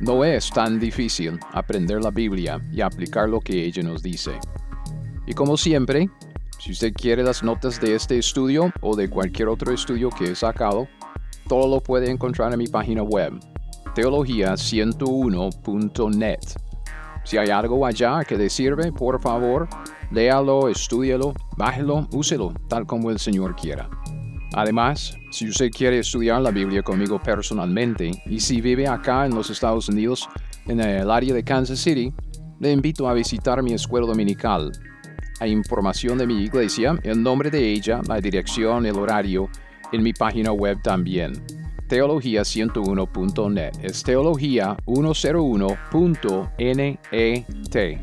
A: No es tan difícil aprender la Biblia y aplicar lo que ella nos dice. Y como siempre, si usted quiere las notas de este estudio o de cualquier otro estudio que he sacado, todo lo puede encontrar en mi página web, teología101.net. Si hay algo allá que le sirve, por favor, léalo, estúdielo, bájelo, úselo, tal como el Señor quiera. Además, si usted quiere estudiar la Biblia conmigo personalmente y si vive acá en los Estados Unidos, en el área de Kansas City, le invito a visitar mi escuela dominical hay información de mi iglesia, el nombre de ella, la dirección, el horario, en mi página web también. Teología101.net. Es teología101.net.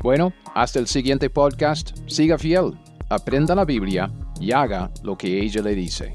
A: Bueno, hasta el siguiente podcast. Siga fiel, aprenda la Biblia y haga lo que ella le dice.